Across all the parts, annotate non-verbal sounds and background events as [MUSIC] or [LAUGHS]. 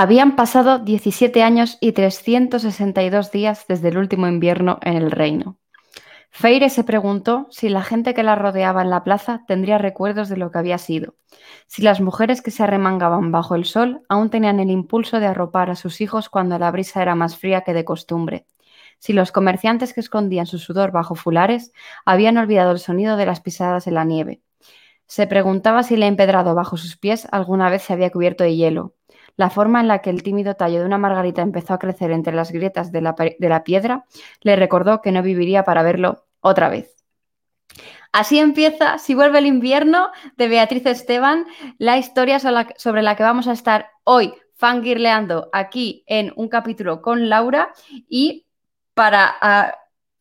Habían pasado 17 años y 362 días desde el último invierno en el reino. Feire se preguntó si la gente que la rodeaba en la plaza tendría recuerdos de lo que había sido, si las mujeres que se arremangaban bajo el sol aún tenían el impulso de arropar a sus hijos cuando la brisa era más fría que de costumbre, si los comerciantes que escondían su sudor bajo fulares habían olvidado el sonido de las pisadas en la nieve. Se preguntaba si el empedrado bajo sus pies alguna vez se había cubierto de hielo, la forma en la que el tímido tallo de una margarita empezó a crecer entre las grietas de la, piedra le recordó que no viviría para verlo otra vez. Así empieza Si vuelve el invierno de Beatriz Esteban, la historia sobre la que vamos a estar hoy fangirleando aquí en un capítulo con Laura y para ah,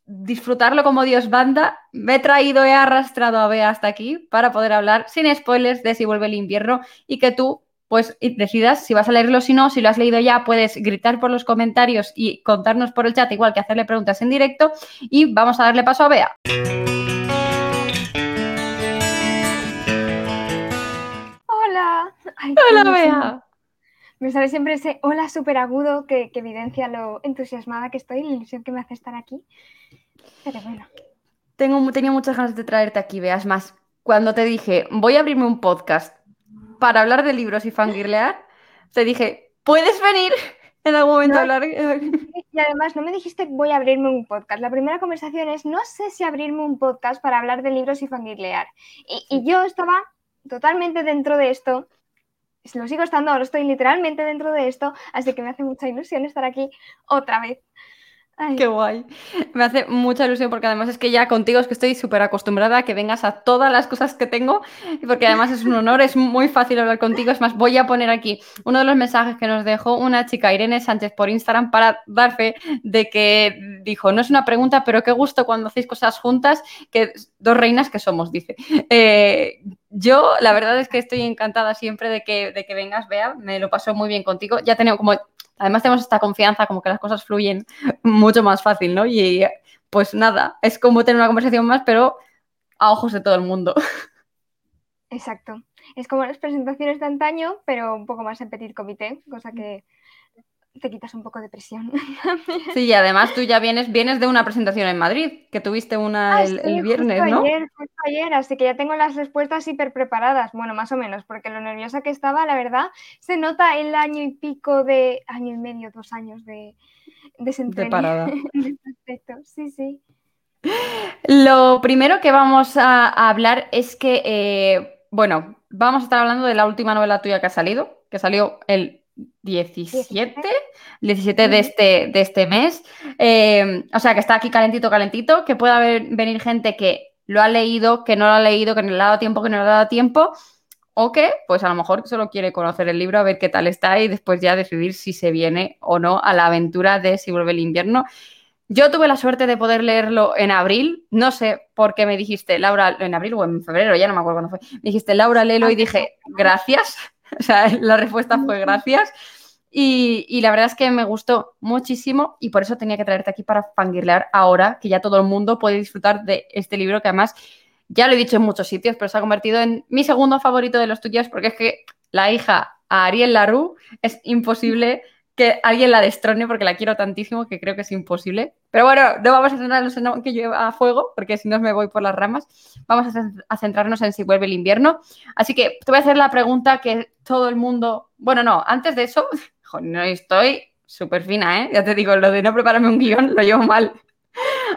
disfrutarlo como Dios banda, me he traído, he arrastrado a Bea hasta aquí para poder hablar sin spoilers de Si vuelve el invierno y que tú pues decidas si vas a leerlo o si no. Si lo has leído ya, puedes gritar por los comentarios y contarnos por el chat, igual que hacerle preguntas en directo. Y vamos a darle paso a Bea. Hola. hola, Bea. Me sale siempre ese hola súper agudo que, evidencia lo entusiasmada que estoy, la ilusión que me hace estar aquí. Pero bueno. Tengo, tenía muchas ganas de traerte aquí, veas más. Cuando te dije, voy a abrirme un podcast para hablar de libros y fangirlear, te dije, ¿puedes venir [LAUGHS] en algún momento a hablar? [LAUGHS] Y además no me dijiste voy a abrirme un podcast. La primera conversación es no sé si abrirme un podcast para hablar de libros y fangirlear. Y, yo estaba totalmente dentro de esto. Lo sigo estando, ahora estoy literalmente dentro de esto, así que me hace mucha ilusión estar aquí otra vez. Qué guay. Me hace mucha ilusión porque además es que ya contigo es que estoy súper acostumbrada a que vengas a todas las cosas que tengo y porque además es un honor, es muy fácil hablar contigo. Es más, voy a poner aquí uno de los mensajes que nos dejó una chica, Irene Sánchez, por Instagram para dar fe de que dijo, no es una pregunta, pero qué gusto cuando hacéis cosas juntas, que dos reinas que somos, dice. Eh, yo la verdad es que estoy encantada siempre de que, de que vengas, Bea, me lo paso muy bien contigo. Ya tenemos como Además tenemos esta confianza, como que las cosas fluyen [LAUGHS] mucho más fácil, ¿no? Y pues nada, es como tener una conversación más, pero a ojos de todo el mundo. [LAUGHS] Exacto. Es como las presentaciones de antaño, pero un poco más en petit comité, cosa que te quitas un poco de presión. [LAUGHS] Sí, y además tú ya vienes, vienes de una presentación en Madrid, que tuviste una ah, el, viernes, ¿no? Ayer, ayer, así que ya tengo las respuestas hiper preparadas, bueno, más o menos, porque lo nerviosa que estaba, la verdad, se nota el año y pico de, año y medio, dos años de, de De parada. [LAUGHS] Este sí, sí. Lo primero que vamos a, hablar es que, eh, bueno, vamos a estar hablando de la última novela tuya que ha salido, que salió el 17, 17 de este, de este mes. Eh, o sea, que está aquí calentito, calentito, que pueda venir gente que lo ha leído, que no lo ha leído, que no le ha dado tiempo, que no le ha dado tiempo, o que, pues a lo mejor solo quiere conocer el libro, a ver qué tal está y después ya decidir si se viene o no a la aventura de Si vuelve el invierno. Yo tuve la suerte de poder leerlo en abril, no sé por qué me dijiste, Laura, en abril o en febrero, ya no me acuerdo cuándo fue, me dijiste, Laura, léelo y dije, gracias, [LAUGHS] O sea, la respuesta fue gracias. Y, la verdad es que me gustó muchísimo y por eso tenía que traerte aquí para fangirlear ahora que ya todo el mundo puede disfrutar de este libro que además ya lo he dicho en muchos sitios, pero se ha convertido en mi segundo favorito de los tuyos porque es que la hija a Ariel Larue es imposible que alguien la destrone porque la quiero tantísimo que creo que es imposible. Pero bueno, no vamos a centrarnos en que lleva a fuego, porque si no me voy por las ramas. Vamos a centrarnos en si vuelve el invierno. Así que te voy a hacer la pregunta que todo el mundo. Bueno, no, antes de eso, [LAUGHS] no estoy súper fina, ¿eh? Ya te digo, lo de no prepararme un guion lo llevo mal.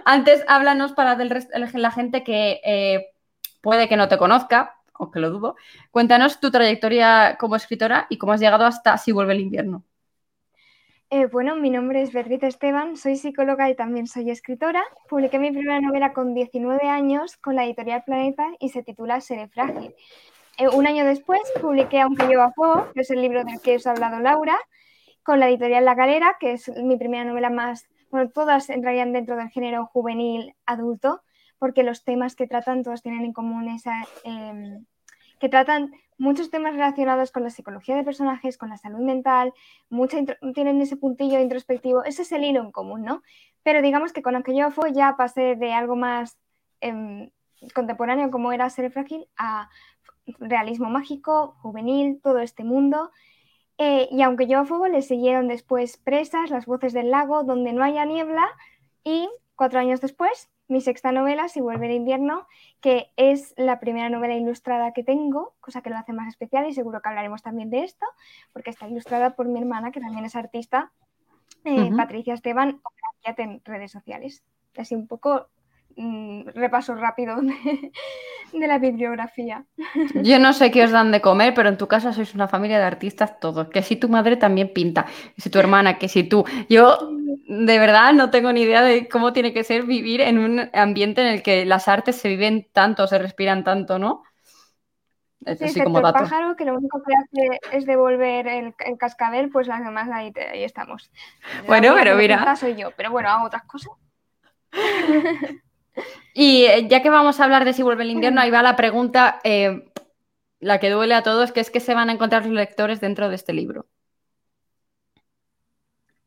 Antes, háblanos para la gente que eh, puede que no te conozca, o lo dudo. Cuéntanos tu trayectoria como escritora y cómo has llegado hasta Si vuelve el invierno. Eh, bueno, mi nombre es Beatriz Esteban, soy psicóloga y también soy escritora. Publiqué mi primera novela con 19 años con la editorial Planeta y se titula Seré frágil. Eh, un año después publiqué Aunque lleva fuego, que es el libro del que os ha hablado Laura, con la editorial La Galera, que es mi primera novela más, bueno, todas entrarían dentro del género juvenil adulto, porque los temas que tratan todos tienen en común esa, em, que tratan muchos temas relacionados con la psicología de personajes, con la salud mental, tienen ese puntillo introspectivo, ese es el hilo en común, ¿no? Pero digamos que con fue ya pasé de algo más em, contemporáneo como era Ser Frágil a realismo mágico, juvenil, todo este mundo. Eh, y aunque yo a fuego le siguieron después Presas, Las voces del lago, Donde no haya niebla y cuatro años después mi sexta novela, Si vuelve el invierno, que es la primera novela ilustrada que tengo, cosa que lo hace más especial y seguro que hablaremos también de esto, porque está ilustrada por mi hermana, que también es artista, eh, Patricia Esteban, en redes sociales. Así un poco mm, repaso rápido de, la bibliografía. Yo no sé qué os dan de comer, pero en tu casa sois una familia de artistas todos. Que si tu madre también pinta, que si tu hermana, que si tú. Yo de verdad no tengo ni idea de cómo tiene que ser vivir en un ambiente en el que las artes se viven tanto, se respiran tanto, ¿no? Sí, como el pájaro, que lo único que hace es devolver el, cascabel, pues las demás ahí, ahí estamos. Bueno, pero mira. soy yo, pero bueno, hago otras cosas. [LAUGHS] y eh, ya que vamos a hablar de si vuelve el invierno, ahí va la pregunta, eh, la que duele a todos, que es que se van a encontrar los lectores dentro de este libro.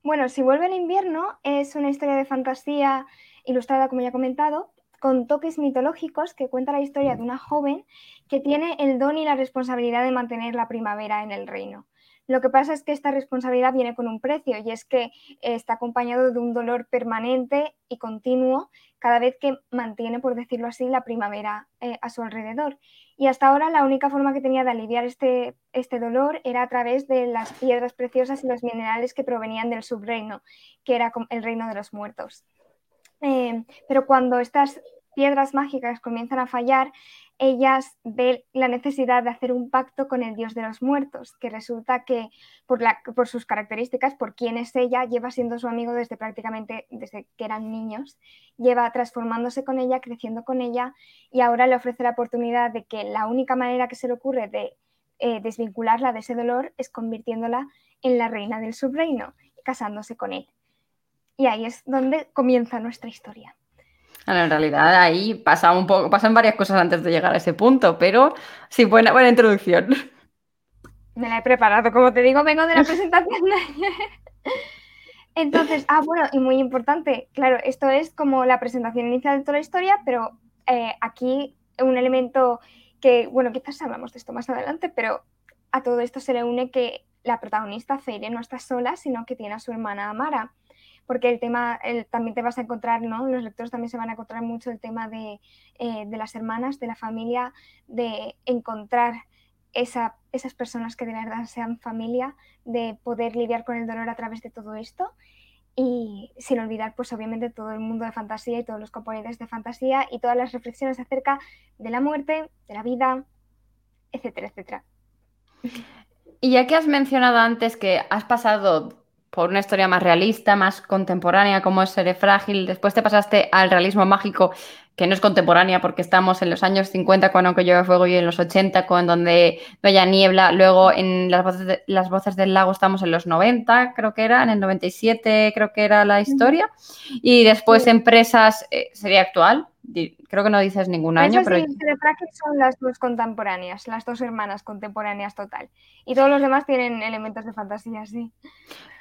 Bueno, si vuelve el invierno es una historia de fantasía ilustrada, como ya he comentado, con toques mitológicos que cuenta la historia de una joven que tiene el don y la responsabilidad de mantener la primavera en el reino. Lo que pasa es que esta responsabilidad viene con un precio y es que está acompañado de un dolor permanente y continuo cada vez que mantiene, por decirlo así, la primavera eh, a su alrededor. Y hasta ahora la única forma que tenía de aliviar este, este dolor era a través de las piedras preciosas y los minerales que provenían del subreino, que era el reino de los muertos. Eh, pero cuando estas piedras mágicas comienzan a fallar, ellas ven la necesidad de hacer un pacto con el dios de los muertos, que resulta que por, sus características, por quién es ella, lleva siendo su amigo desde prácticamente desde que eran niños, lleva transformándose con ella, creciendo con ella y ahora le ofrece la oportunidad de que la única manera que se le ocurre de eh, desvincularla de ese dolor es convirtiéndola en la reina del subreino, casándose con él. Y ahí es donde comienza nuestra historia. En realidad ahí pasa un poco, pasan varias cosas antes de llegar a ese punto, pero sí, buena, buena introducción. Me la he preparado, como te digo, vengo de la [LAUGHS] presentación Entonces, ah, bueno, y muy importante, claro, esto es como la presentación inicial de toda la historia, pero eh, aquí un elemento que, bueno, quizás hablamos de esto más adelante, pero a todo esto se le une que la protagonista, Feire, no está sola, sino que tiene a su hermana Amara porque el tema, también te vas a encontrar, ¿no? Los lectores también se van a encontrar mucho el tema de, eh, las hermanas, de la familia, de encontrar esa, esas personas que de verdad sean familia, de poder lidiar con el dolor a través de todo esto y sin olvidar pues obviamente todo el mundo de fantasía y todos los componentes de fantasía y todas las reflexiones acerca de la muerte, de la vida, etcétera, etcétera. Y ya que has mencionado antes que has pasado por una historia más realista, más contemporánea, como es Seré Frágil. Después te pasaste al realismo mágico, que no es contemporánea porque estamos en los años 50 con Aunque llueve fuego y en los 80 con Donde no haya niebla. Luego en las voces, las voces del lago estamos en los 90, creo que era, en el 97 creo que era la historia. Y después Empresas eh, sería actual, creo que no dices ningún año, pero... Sí, son las dos contemporáneas, las dos hermanas contemporáneas total. Y todos los demás tienen elementos de fantasía, sí.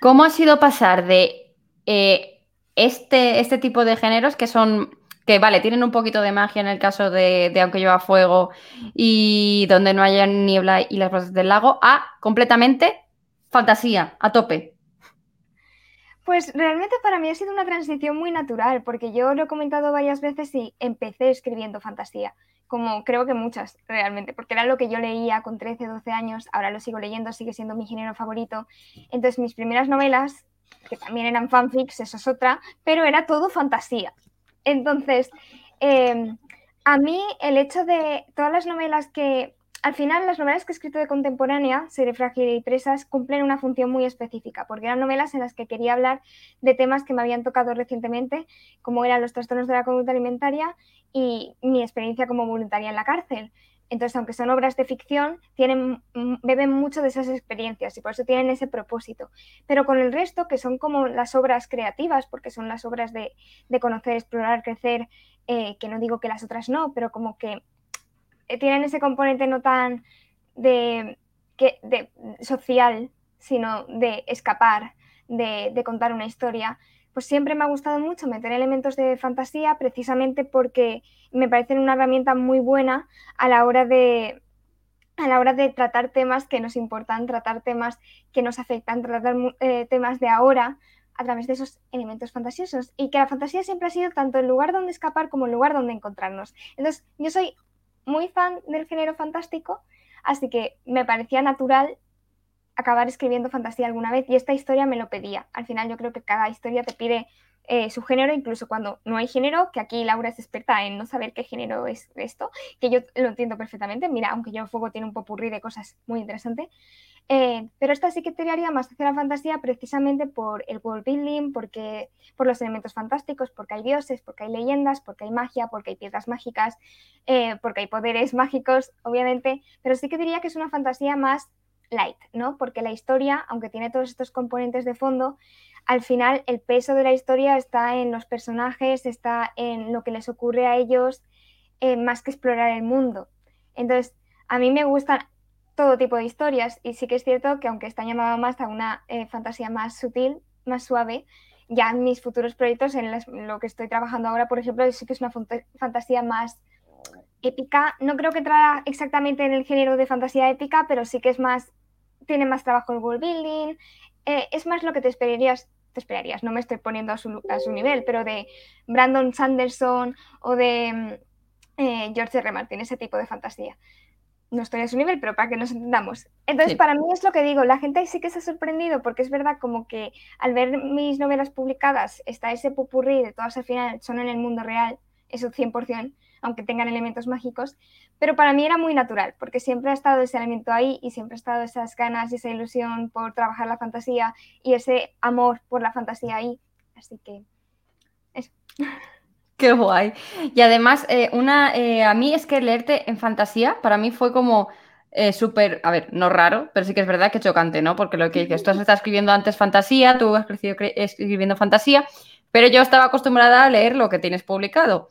¿Cómo ha sido pasar de eh, este, este tipo de géneros que son que vale, tienen un poquito de magia en el caso de, de, Aunque lleva fuego y donde no haya niebla y las voces del lago, a completamente fantasía, a tope. Pues realmente para mí ha sido una transición muy natural, porque yo lo he comentado varias veces y empecé escribiendo fantasía, como creo que muchas realmente, porque era lo que yo leía con 13, 12 años, ahora lo sigo leyendo, sigue siendo mi género favorito. Entonces mis primeras novelas, que también eran fanfics, eso es otra, pero era todo fantasía. Entonces, em, a mí el hecho de todas las novelas que al final, las novelas que he escrito de contemporánea, Seré frágil y presas, cumplen una función muy específica, porque eran novelas en las que quería hablar de temas que me habían tocado recientemente, como eran los trastornos de la conducta alimentaria y mi experiencia como voluntaria en la cárcel. Entonces, aunque son obras de ficción, tienen, beben mucho de esas experiencias y por eso tienen ese propósito. Pero con el resto, que son como las obras creativas, porque son las obras de, conocer, explorar, crecer, eh, que no digo que las otras no, pero como que tienen ese componente no tan de social, sino de escapar, de, contar una historia, pues siempre me ha gustado mucho meter elementos de fantasía precisamente porque me parecen una herramienta muy buena a la hora de, a la hora de tratar temas que nos importan, tratar temas que nos afectan, tratar eh, temas de ahora a través de esos elementos fantasiosos y que la fantasía siempre ha sido tanto el lugar donde escapar como el lugar donde encontrarnos. Entonces, yo soy muy fan del género fantástico, así que me parecía natural acabar escribiendo fantasía alguna vez y esta historia me lo pedía. Al final yo creo que cada historia te pide eh, su género, incluso cuando no hay género, que aquí Laura es experta en no saber qué género es esto, que yo lo entiendo perfectamente. Mira, aunque yo Fuego tiene un popurrí de cosas muy interesantes. Eh, pero esta sí que tiraría más hacia la fantasía precisamente por el world building, porque, por los elementos fantásticos, porque hay dioses, porque hay leyendas, porque hay magia, porque hay piedras mágicas, eh, porque hay poderes [LAUGHS] mágicos, obviamente. Pero sí que diría que es una fantasía más light, ¿no? Porque la historia, aunque tiene todos estos componentes de fondo, al final el peso de la historia está en los personajes, está en lo que les ocurre a ellos, eh, más que explorar el mundo. Entonces, a mí me gustan todo tipo de historias y sí que es cierto que aunque está llamado más a una eh, fantasía más sutil, más suave, ya en mis futuros proyectos, en lo que estoy trabajando ahora, por ejemplo, sí que es una fantasía más épica. No creo que traiga exactamente en el género de fantasía épica, pero sí que es más tiene más trabajo en world building, eh, es más lo que te esperarías, te esperarías, no me estoy poniendo a su, a su nivel, pero de Brandon Sanderson o de mm, eh, George R. Martin, ese tipo de fantasía. No estoy a su nivel, pero para que nos entendamos. Entonces, para mí es lo que digo, la gente sí que se ha sorprendido porque es verdad como que al ver mis novelas publicadas está ese pupurrí de todas al final son en el mundo real, eso 100%, aunque tengan elementos mágicos, pero para mí era muy natural, porque siempre ha estado ese elemento ahí y siempre ha estado esas ganas y esa ilusión por trabajar la fantasía y ese amor por la fantasía ahí. Así que eso. [LAUGHS] Qué guay. Y además, eh, una, eh, a mí es que leerte en fantasía, para mí fue como eh, súper, a ver, no raro, pero sí que es verdad que chocante, ¿no? Porque lo que dices, tú has estado escribiendo antes fantasía, tú has crecido escribiendo fantasía, pero yo estaba acostumbrada a leer lo que tienes publicado.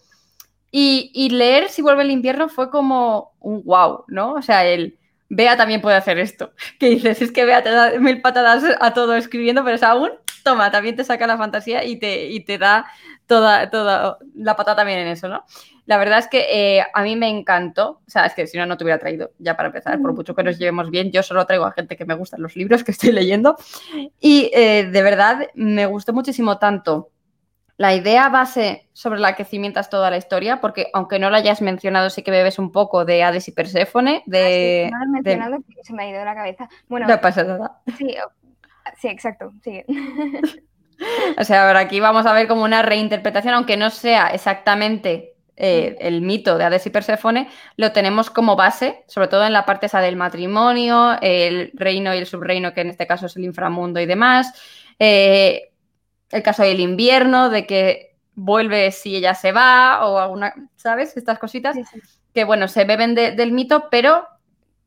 Y, leer Si vuelve el invierno fue como un wow, ¿no? O sea, el Bea también puede hacer esto. [LAUGHS] Que dices, es que Bea te da mil patadas a todo escribiendo, pero es aún, toma, también te saca la fantasía y te, y te da toda, toda la patada también en eso, ¿no? La verdad es que eh, a mí me encantó, o sea, es que si no, no te hubiera traído, ya para empezar, por mucho que nos llevemos bien, yo solo traigo a gente que me gustan los libros que estoy leyendo y eh, de verdad me gustó muchísimo tanto la idea base sobre la que cimientas toda la historia, porque aunque no la hayas mencionado, sí que bebes un poco de Hades y Perséfone. De, ah, sí, no mencionado se me ha ido la cabeza. Bueno, no pasa nada. Sí, sí exacto, sigue. [LAUGHS] o sea, ahora aquí vamos a ver como una reinterpretación, aunque no sea exactamente eh, el mito de Hades y Perséfone, lo tenemos como base, sobre todo en la parte esa del matrimonio, el reino y el subreino, que en este caso es el inframundo y demás. Eh, el caso del invierno, de que vuelve si ella se va o alguna, ¿sabes? Estas cositas que, bueno, se beben del mito, pero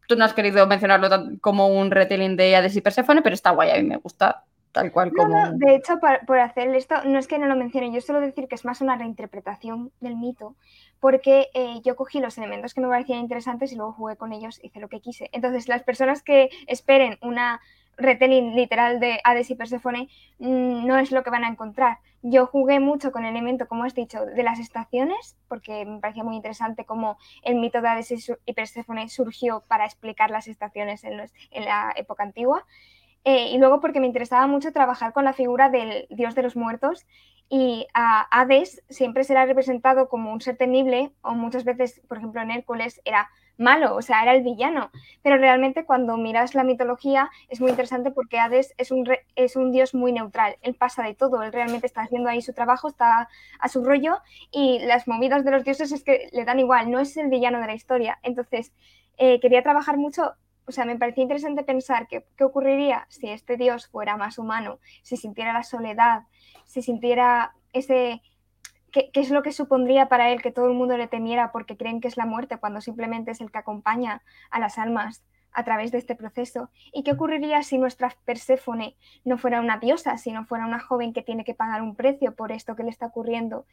tú no has querido mencionarlo como un retelling de Hades y Persephone, pero está guay, a mí me gusta tal cual como... de hecho, por, hacer esto, no es que no lo mencione, yo suelo decir que es más una reinterpretación del mito, porque eh, yo cogí los elementos que me parecían interesantes y luego jugué con ellos, hice lo que quise. Entonces, las personas que esperen una retelling literal de Hades y Persephone mm, no es lo que van a encontrar. Yo jugué mucho con el elemento, como has dicho, de las estaciones, porque me parecía muy interesante cómo el mito de Hades y Persephone surgió para explicar las estaciones en, la época antigua. Eh, y luego porque me interesaba mucho trabajar con la figura del dios de los muertos y a Hades siempre será representado como un ser temible o muchas veces, por ejemplo, en Hércules era malo, o sea, era el villano. Pero realmente cuando miras la mitología es muy interesante porque Hades es un, es un dios muy neutral, él pasa de todo, él realmente está haciendo ahí su trabajo, está a su rollo y las movidas de los dioses es que le dan igual, no es el villano de la historia. Entonces, eh, quería trabajar mucho o sea, me parecía interesante pensar qué ocurriría si este dios fuera más humano, si sintiera la soledad, si sintiera ese, ¿Qué, es lo que supondría para él que todo el mundo le temiera porque creen que es la muerte cuando simplemente es el que acompaña a las almas a través de este proceso? ¿Y qué ocurriría si nuestra Perséfone no fuera una diosa, sino fuera una joven que tiene que pagar un precio por esto que le está ocurriendo?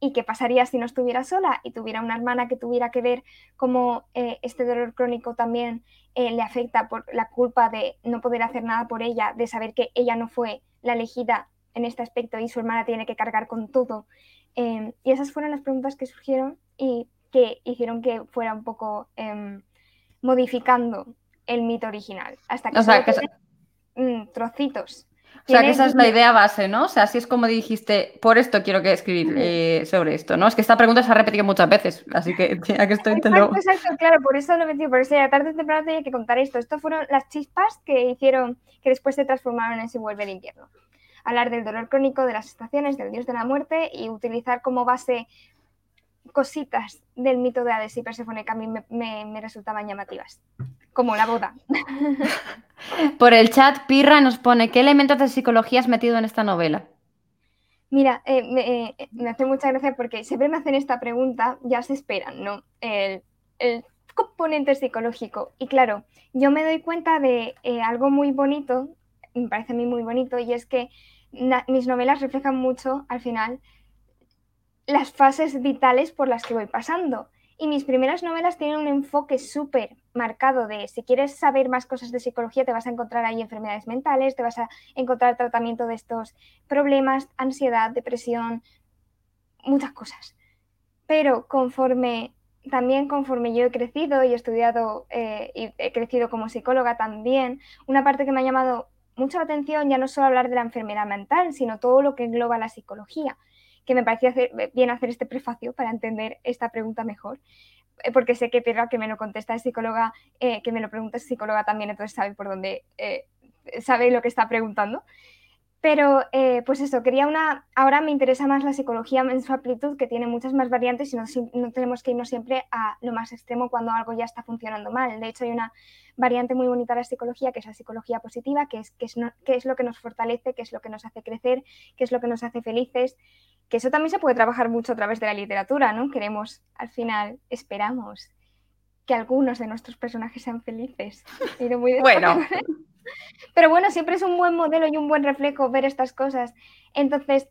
¿Y qué pasaría si no estuviera sola y tuviera una hermana que tuviera que ver cómo eh, este dolor crónico también eh, le afecta por la culpa de no poder hacer nada por ella, de saber que ella no fue la elegida en este aspecto y su hermana tiene que cargar con todo? Em, y esas fueron las preguntas que surgieron y que hicieron que fuera un poco em, modificando el mito original hasta que, O sea, que mm, trocitos. O sea, que esa es la idea base, ¿no? O sea, así es como dijiste, por esto quiero que escribir eh, sobre esto, ¿no? Es que esta pregunta se ha repetido muchas veces, así que [LAUGHS] ya que estoy te lo... Exacto, claro, por eso lo he metido, por eso ya tarde o temprano tenía que contar esto. Estas fueron las chispas que hicieron, que después se transformaron en Si vuelve el invierno. Hablar del dolor crónico, de las estaciones, del dios de la muerte y utilizar como base cositas del mito de Hades y Perséfone que a mí me, me- me resultaban llamativas, como la boda. [LAUGHS] Por el chat, Pirra nos pone, ¿qué elementos de psicología has metido en esta novela? Mira, eh, me, eh, me hace mucha gracia porque siempre me hacen esta pregunta, ya se esperan, ¿no? El, el componente psicológico. Y claro, yo me doy cuenta de eh, algo muy bonito, me parece a mí muy bonito, y es que mis novelas reflejan mucho, al final, las fases vitales por las que voy pasando. Y mis primeras novelas tienen un enfoque súper marcado de si quieres saber más cosas de psicología, te vas a encontrar ahí enfermedades mentales, te vas a encontrar tratamiento de estos problemas, ansiedad, depresión, muchas cosas. Pero conforme, también conforme yo he crecido y he estudiado eh, y he crecido como psicóloga también, una parte que me ha llamado mucho la atención ya no solo hablar de la enfermedad mental, sino todo lo que engloba la psicología, que me parecía hacer- bien hacer este prefacio para entender esta pregunta mejor. eh, Porque sé que Pirra, que me lo contesta, es psicóloga, eh, que me lo pregunta es psicóloga también, entonces sabe por dónde, eh, sabe lo que está preguntando. Pero, eh, pues eso, quería una. Ahora me interesa más la psicología en su amplitud, que tiene muchas más variantes y no, no tenemos que irnos siempre a lo más extremo cuando algo ya está funcionando mal. De hecho, hay una variante muy bonita de la psicología, que es la psicología positiva, que es, que es, no- que es lo que nos fortalece, que es lo que nos hace crecer, que es lo que nos hace felices. Que eso también se puede trabajar mucho a través de la literatura, ¿no? Queremos, al final, esperamos que algunos de nuestros personajes sean felices. Ido muy Bueno, pero bueno, siempre es un buen modelo y un buen reflejo ver estas cosas. Entonces,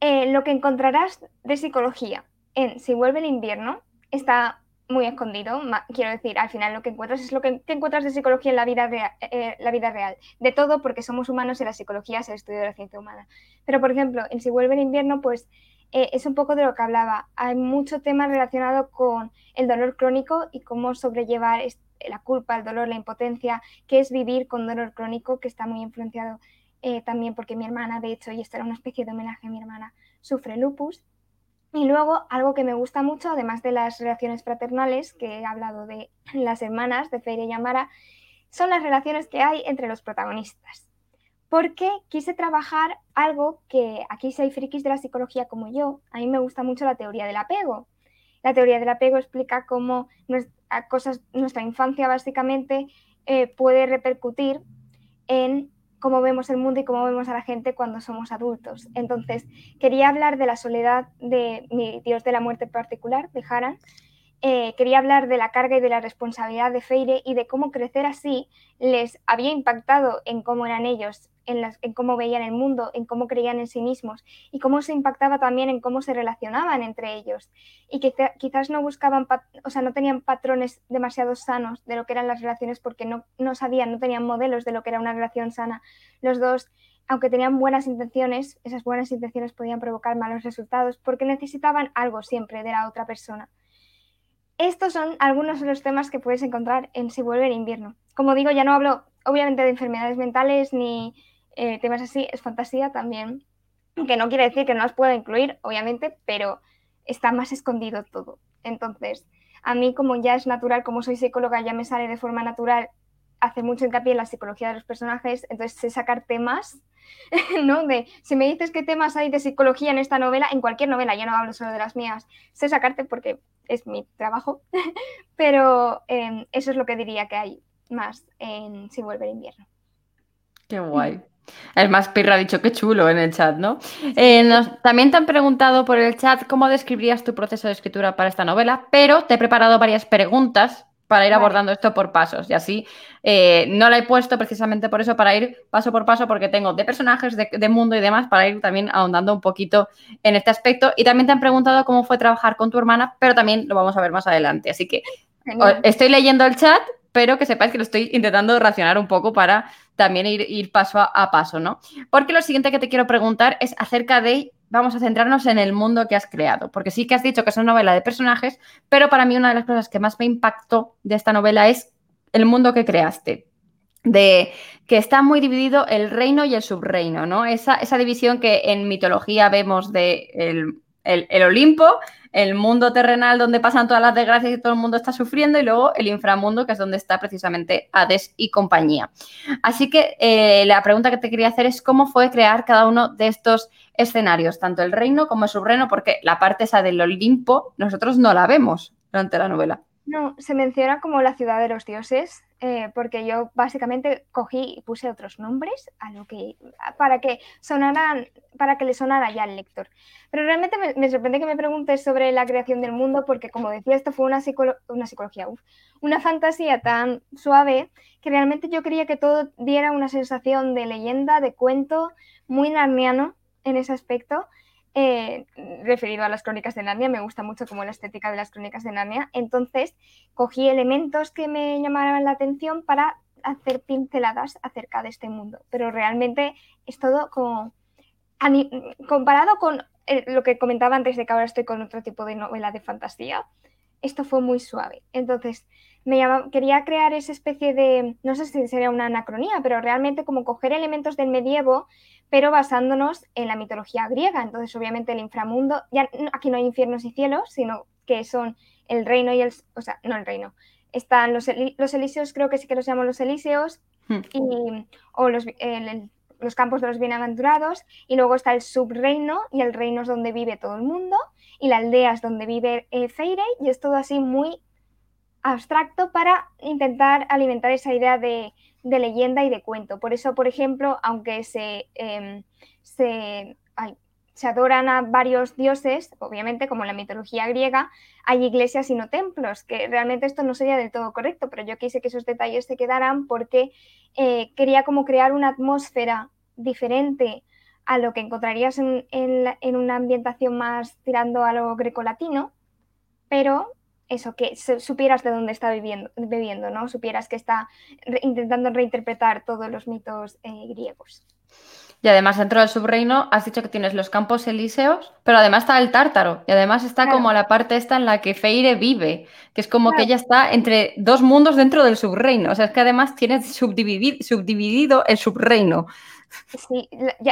eh, lo que encontrarás de psicología en Si vuelve el invierno está muy escondido. Quiero decir, al final lo que encuentras es lo que, encuentras de psicología en la vida, rea- eh, la vida real. De todo, porque somos humanos y la psicología es el estudio de la ciencia humana. Pero, por ejemplo, en Si vuelve el invierno, pues eh, es un poco de lo que hablaba. Hay mucho tema relacionado con el dolor crónico y cómo sobrellevar es- la culpa, el dolor, la impotencia, que es vivir con dolor crónico, que está muy influenciado eh, también porque mi hermana, de hecho, y esto era una especie de homenaje a mi hermana, sufre lupus. Y luego, algo que me gusta mucho, además de las relaciones fraternales, que he hablado de [CLEARS THROAT] las hermanas, de Feire y Amara, son las relaciones que hay entre los protagonistas. Porque quise trabajar algo que aquí si hay frikis de la psicología como yo, a mí me gusta mucho la teoría del apego. La teoría del apego explica cómo nuestra, cosas, nuestra infancia básicamente eh, puede repercutir en cómo vemos el mundo y cómo vemos a la gente cuando somos adultos. Entonces, quería hablar de la soledad de mi dios de la muerte particular, de Haran. Eh, quería hablar de la carga y de la responsabilidad de Feire y de cómo crecer así les había impactado en cómo eran ellos, en, cómo veían el mundo, en cómo creían en sí mismos y cómo se impactaba también en cómo se relacionaban entre ellos. Y que quizás no buscaban, o sea, no tenían patrones demasiado sanos de lo que eran las relaciones porque no, no sabían, no tenían modelos de lo que era una relación sana. Los dos, aunque tenían buenas intenciones, esas buenas intenciones podían provocar malos resultados porque necesitaban algo siempre de la otra persona. Estos son algunos de los temas que puedes encontrar en Si vuelve el invierno. Como digo, ya no hablo obviamente de enfermedades mentales ni eh, temas así, es fantasía también, que no quiere decir que no las pueda incluir, obviamente, pero está más escondido todo. Entonces, a mí como ya es natural, como soy psicóloga, ya me sale de forma natural hacer mucho hincapié en la psicología de los personajes, entonces sé sacar temas, [LAUGHS] ¿no? De si me dices qué temas hay de psicología en esta novela, en cualquier novela, ya no hablo solo de las mías, sé sacarte porque es mi trabajo, [LAUGHS] pero eh, eso es lo que diría que hay más en Si vuelve el invierno. Qué guay. Es más, Pirra ha dicho qué chulo en el chat, ¿no? Eh, nos, también te han preguntado por el chat cómo describirías tu proceso de escritura para esta novela, pero te he preparado varias preguntas para ir vale. abordando esto por pasos. Y así eh, no la he puesto precisamente por eso, para ir paso por paso, porque tengo de personajes, de, de, mundo y demás, para ir también ahondando un poquito en este aspecto. Y también te han preguntado cómo fue trabajar con tu hermana, pero también lo vamos a ver más adelante. Así que Genial. estoy leyendo el chat, pero que sepáis que lo estoy intentando racionar un poco para también ir, paso a, a, paso, ¿no? Porque lo siguiente que te quiero preguntar es acerca de vamos a centrarnos en el mundo que has creado, porque sí que has dicho que es una novela de personajes, pero para mí una de las cosas que más me impactó de esta novela es el mundo que creaste de que está muy dividido el reino y el subreino, ¿no? Esa, esa división que en mitología vemos de el, Olimpo, el mundo terrenal donde pasan todas las desgracias y todo el mundo está sufriendo, y luego el inframundo, que es donde está precisamente Hades y compañía. Así que eh, la pregunta que te quería hacer es cómo fue crear cada uno de estos escenarios, tanto el reino como el subreino, porque la parte esa del Olimpo nosotros no la vemos durante la novela. No, se menciona como la ciudad de los dioses, eh, porque yo básicamente cogí y puse otros nombres a lo que para que sonaran, para que le sonara ya al lector. Pero realmente me, sorprende que me preguntes sobre la creación del mundo, porque como decía, esto fue una, una psicología, una fantasía tan suave que realmente yo quería que todo diera una sensación de leyenda, de cuento, muy narniano en ese aspecto eh, referido a las crónicas de Narnia, me gusta mucho como la estética de las crónicas de Narnia, entonces cogí elementos que me llamaban la atención para hacer pinceladas acerca de este mundo, pero realmente es todo como comparado con eh, lo que comentaba antes de que ahora estoy con otro tipo de novela de fantasía, esto fue muy suave. Entonces, me quería crear esa especie de, no sé si sería una anacronía, pero realmente como coger elementos del medievo, pero basándonos en la mitología griega. Entonces, obviamente, el inframundo, ya aquí no hay infiernos y cielos, sino que son el reino y el, o sea, no el reino. Están los, los elíseos, creo que sí que los llamamos los elíseos, hmm. y, o los, los campos de los bienaventurados, y luego está el subreino, y el reino es donde vive todo el mundo, y la aldea es donde vive eh, Feire, y es todo así muy abstracto para intentar alimentar esa idea de, leyenda y de cuento. Por eso, por ejemplo, aunque se, em, se, se, adoran a varios dioses, obviamente como en la mitología griega, hay iglesias y no templos, que realmente esto no sería del todo correcto, pero yo quise que esos detalles se quedaran porque eh, quería como crear una atmósfera diferente a lo que encontrarías en, en una ambientación más tirando a lo grecolatino, pero eso, que supieras de dónde está viviendo, bebiendo, ¿no? Supieras que está intentando reinterpretar todos los mitos eh, griegos. Y además dentro del subreino has dicho que tienes los campos elíseos, pero además está el tártaro y además está como la parte esta en la que Feire vive, que es como que ella está entre dos mundos dentro del subreino. O sea, es que además tienes subdividido el subreino. Sí,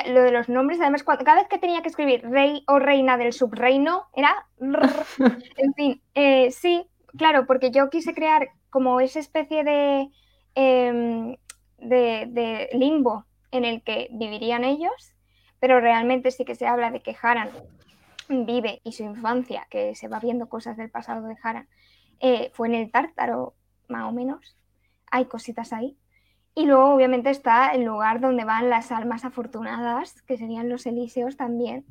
lo de los nombres, además, cada vez que tenía que escribir rey o reina del subreino, era... [LAUGHS] en fin, eh, sí, claro, porque yo quise crear como esa especie de, em, de, limbo en el que vivirían ellos, pero realmente sí que se habla de que Haran vive y su infancia, que se va viendo cosas del pasado de Haran, eh, fue en el Tártaro, más o menos. Hay cositas ahí. Y luego, obviamente, está el lugar donde van las almas afortunadas, que serían los elíseos también.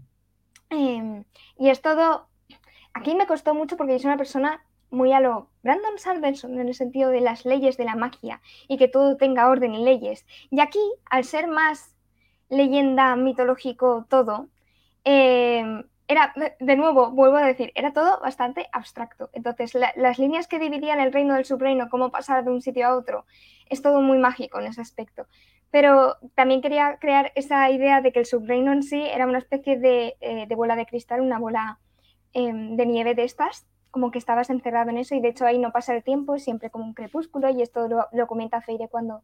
Em, y es todo. Aquí me costó mucho porque es una persona muy a lo Brandon Sanderson en el sentido de las leyes de la magia y que todo tenga orden y leyes. Y aquí, al ser más leyenda, mitológico, todo, eh, era, de nuevo, vuelvo a decir, era todo bastante abstracto. Entonces, las líneas que dividían el reino del subreino, cómo pasar de un sitio a otro, es todo muy mágico en ese aspecto. Pero también quería crear esa idea de que el subreino en sí era una especie de, eh, bola de cristal, una bola em, de nieve de estas, como que estabas encerrado en eso y de hecho ahí no pasa el tiempo, es siempre como un crepúsculo y esto lo, lo comenta Feire cuando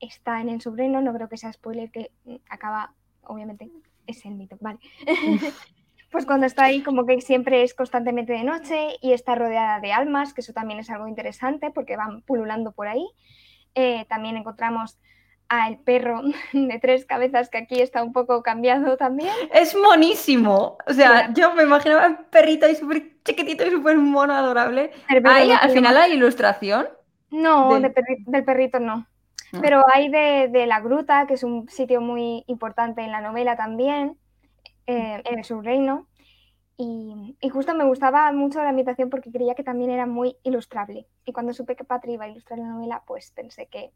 está en el subreino, no creo que sea spoiler que mm, acaba, obviamente, es el mito, vale. [LAUGHS] pues cuando está ahí como que siempre es constantemente de noche y está rodeada de almas, que eso también es algo interesante porque van pululando por ahí. Eh, también encontramos al perro [LAUGHS] de tres cabezas que aquí está un poco cambiado también. Es monísimo. O sea, yo me imaginaba un perrito ahí súper chiquitito y súper mono, adorable. ¿Hay, al final hay ilustración? No, del perrito no. Ah. Pero hay de, de, La Gruta, que es un sitio muy importante en la novela también. Eh, en el subreino. Y, y, justo me gustaba mucho la ambientación porque creía que también era muy ilustrable. Y cuando supe que Patri iba a ilustrar la novela, pues pensé que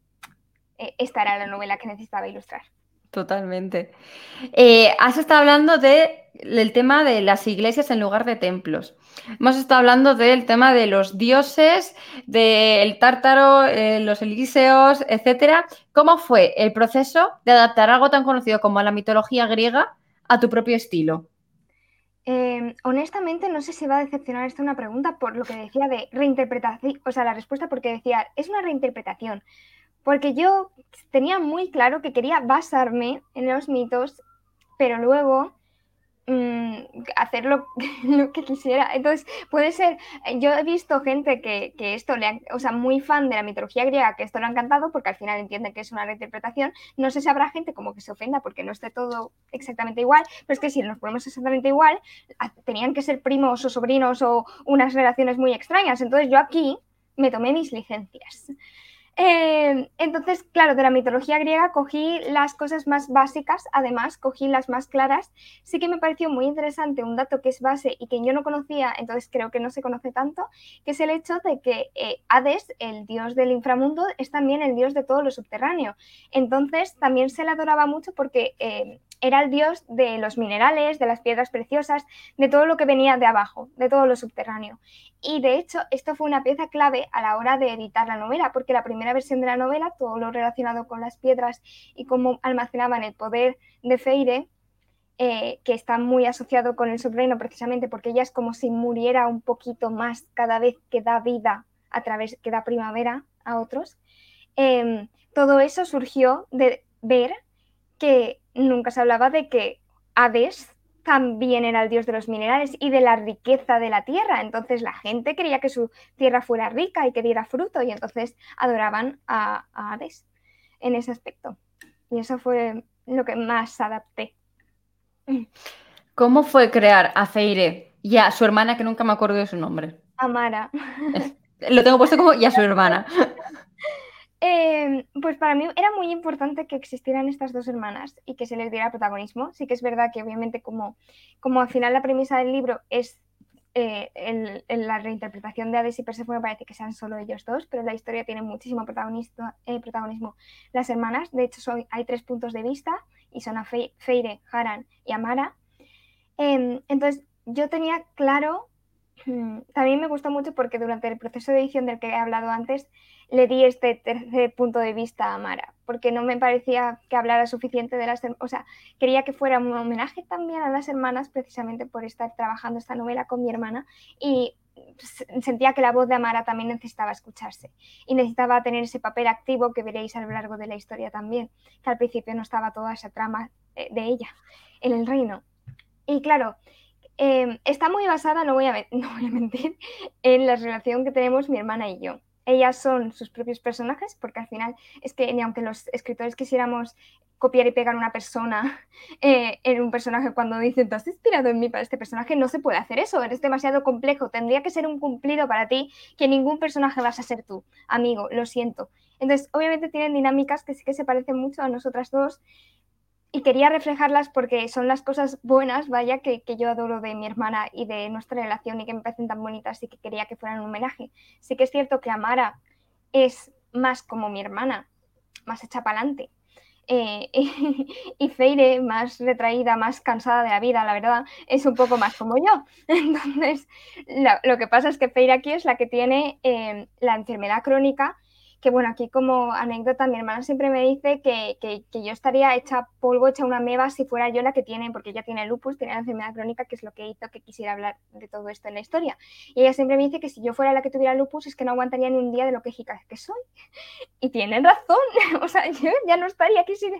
eh, esta era la novela que necesitaba ilustrar. Totalmente. Eh, has estado hablando de, del tema de las iglesias en lugar de templos. Hemos estado hablando del tema de los dioses, del tártaro, los elíseos, etc. ¿Cómo fue el proceso de adaptar algo tan conocido como la mitología griega a tu propio estilo? Em, honestamente, no sé si va a decepcionar esta una pregunta por lo que decía de reinterpretación, o sea, la respuesta porque decía, es una reinterpretación, porque yo tenía muy claro que quería basarme en los mitos, pero luego hacer [LAUGHS] lo, que quisiera. Entonces, puede ser, yo he visto gente que, esto le o sea, muy fan de la mitología griega, que esto le ha encantado porque al final entienden que es una reinterpretación. No sé si habrá gente como que se ofenda porque no esté todo exactamente igual, pero es que si nos ponemos exactamente igual, tenían que ser primos o sobrinos o unas relaciones muy extrañas. Entonces, yo aquí me tomé mis licencias. Eh, entonces, claro, de la mitología griega cogí las cosas más básicas, además cogí las más claras. Sí que me pareció muy interesante un dato que es base y que yo no conocía, entonces creo que no se conoce tanto, que es el hecho de que eh, Hades, el dios del inframundo, es también el dios de todo lo subterráneo. Entonces, también se le adoraba mucho porque eh, era el dios de los minerales, de las piedras preciosas, de todo lo que venía de abajo, de todo lo subterráneo. Y de hecho, esto fue una pieza clave a la hora de editar la novela, porque la primera versión de la novela, todo lo relacionado con las piedras y cómo almacenaban el poder de Feire, eh, que está muy asociado con el subreino precisamente porque ella es como si muriera un poquito más cada vez que da vida a través, que da primavera a otros. Em, todo eso surgió de ver que nunca se hablaba de que Hades también era el dios de los minerales y de la riqueza de la tierra. Entonces la gente quería que su tierra fuera rica y que diera fruto y entonces adoraban a, Hades en ese aspecto. Y eso fue lo que más adapté. ¿Cómo fue crear a Feire y a su hermana, que nunca me acuerdo de su nombre? Amara. Lo tengo puesto como y a su [LAUGHS] hermana. Em, pues para mí era muy importante que existieran estas dos hermanas y que se les diera protagonismo. Sí que es verdad que obviamente como, como al final la premisa del libro es eh, la reinterpretación de Hades y Persephone parece que sean solo ellos dos, pero la historia tiene muchísimo eh, protagonismo las hermanas. De hecho, hay tres puntos de vista y son a Feire, Haran y Amara. Em, entonces, yo tenía claro, mm, también me gustó mucho porque durante el proceso de edición del que he hablado antes, le di este tercer punto de vista a Mara, porque no me parecía que hablara suficiente de las... O sea, quería que fuera un homenaje también a las hermanas, precisamente por estar trabajando esta novela con mi hermana, y sentía que la voz de Amara también necesitaba escucharse y necesitaba tener ese papel activo que veréis a lo largo de la historia también, que al principio no estaba toda esa trama eh, de ella en el reino. Y claro, em, está muy basada, [LAUGHS] no voy, a, mentir, en la relación que tenemos mi hermana y yo ellas son sus propios personajes, porque al final es que ni aunque los escritores quisiéramos copiar y pegar una persona [LAUGHS] eh, en un personaje cuando dicen, te has inspirado en mí para este personaje, no se puede hacer eso, eres demasiado complejo, tendría que ser un cumplido para ti que ningún personaje vas a ser tú, amigo, lo siento. Entonces, obviamente tienen dinámicas que sí que se parecen mucho a nosotras dos y quería reflejarlas porque son las cosas buenas, vaya, que, yo adoro de mi hermana y de nuestra relación y que me parecen tan bonitas y que quería que fueran un homenaje. Sí que es cierto que Amara es más como mi hermana, más hecha para adelante. Eh, [LAUGHS] y Feire, más retraída, más cansada de la vida, la verdad, es un poco más como yo. [LAUGHS] Entonces, lo, que pasa es que Feire aquí es la que tiene eh, la enfermedad crónica que bueno, aquí como anécdota, mi hermana siempre me dice que, yo estaría hecha polvo, hecha una meba si fuera yo la que tiene, porque ella tiene lupus, tiene la enfermedad crónica, que es lo que hizo que quisiera hablar de todo esto en la historia. Y ella siempre me dice que si yo fuera la que tuviera lupus es que no aguantaría ni un día de lo quejica que soy. [LAUGHS] Y tienen razón, [LAUGHS] o sea, yo ya no estaría aquí si,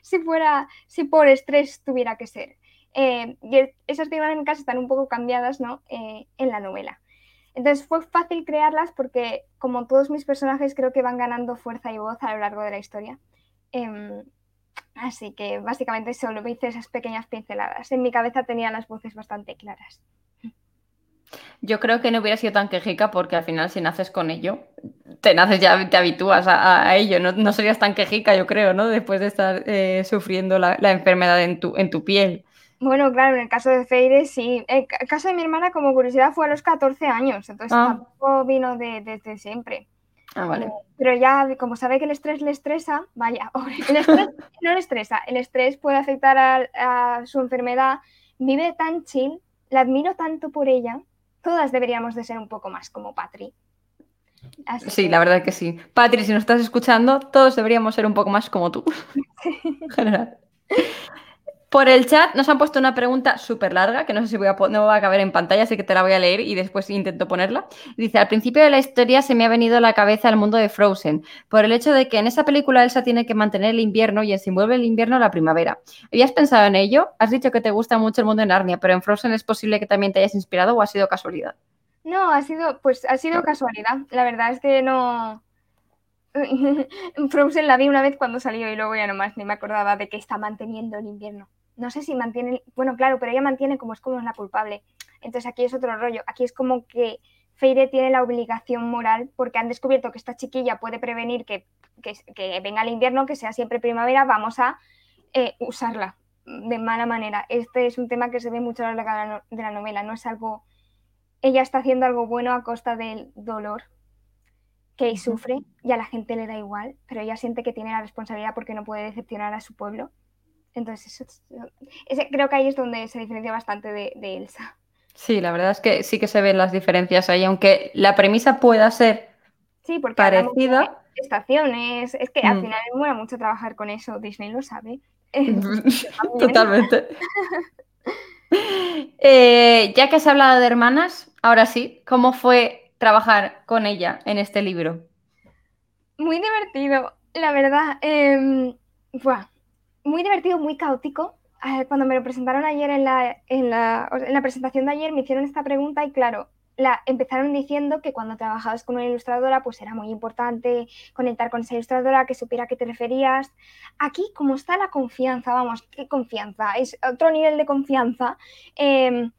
si fuera, si por estrés tuviera que ser. Eh, y esas dinámicas están un poco cambiadas ¿no? Eh, en la novela. Entonces fue fácil crearlas porque, como todos mis personajes, creo que van ganando fuerza y voz a lo largo de la historia. Em, así que básicamente solo hice esas pequeñas pinceladas. En mi cabeza tenía las voces bastante claras. Yo creo que no hubiera sido tan quejica porque al final si naces con ello, te naces ya, te habitúas a, ello, no, serías tan quejica yo creo, ¿no? Después de estar eh, sufriendo la, enfermedad en tu, en tu piel. Bueno, claro, en el caso de Feire sí. El caso de mi hermana, como curiosidad, fue a los 14 años, entonces ah. tampoco vino desde siempre. Ah, vale. Eh, pero ya, como sabe que el estrés le estresa, vaya, [LAUGHS] el estrés [LAUGHS] no le estresa, el estrés puede afectar a, su enfermedad. Vive tan chill, la admiro tanto por ella. Todas deberíamos de ser un poco más como Patri. sí, la verdad que sí. Patri, si nos estás escuchando, todos deberíamos ser un poco más como tú. [LAUGHS] en general. Por el chat nos han puesto una pregunta súper larga, que no sé si voy a no va a caber en pantalla, así que te la voy a leer y después intento ponerla. Dice, al principio de la historia se me ha venido a la cabeza el mundo de Frozen, por el hecho de que en esa película Elsa tiene que mantener el invierno y se envuelve el invierno la primavera. ¿Habías pensado en ello? Has dicho que te gusta mucho el mundo de Narnia, pero en Frozen es posible que también te hayas inspirado o ha sido casualidad. No, ha sido, pues ha sido casualidad. La verdad es que no... [LAUGHS] Frozen la vi una vez cuando salió y luego ya nomás ni me acordaba de que está manteniendo el invierno no sé si mantiene, bueno, claro, pero ella mantiene como es como es la culpable. Entonces aquí es otro rollo. Aquí es como que Feire tiene la obligación moral porque han descubierto que esta chiquilla puede prevenir que, venga el invierno, que sea siempre primavera, vamos a eh, usarla de mala manera. Este es un tema que se ve mucho a lo largo de la novela, no es algo... Ella está haciendo algo bueno a costa del dolor que sufre y a la gente le da igual, pero ella siente que tiene la responsabilidad porque no puede decepcionar a su pueblo entonces, ese, creo que ahí es donde se diferencia bastante de, Elsa. Sí, la verdad es que sí que se ven las diferencias ahí, aunque la premisa pueda ser sí, porque parecida. Estaciones, es que al mm. final me mucho trabajar con eso, Disney lo sabe. [LAUGHS] Totalmente. [LAUGHS] Eh, ya que has hablado de hermanas, ahora sí, ¿cómo fue trabajar con ella en este libro? Muy divertido, la verdad. Eh, muy divertido, muy caótico. Eh, cuando me lo presentaron ayer en la, en, la, en la, presentación de ayer me hicieron esta pregunta y claro, la, empezaron diciendo que cuando trabajabas con una ilustradora pues era muy importante conectar con esa ilustradora, que supiera a qué te referías. Aquí, como está la confianza, vamos, qué confianza, es otro nivel de confianza. Em,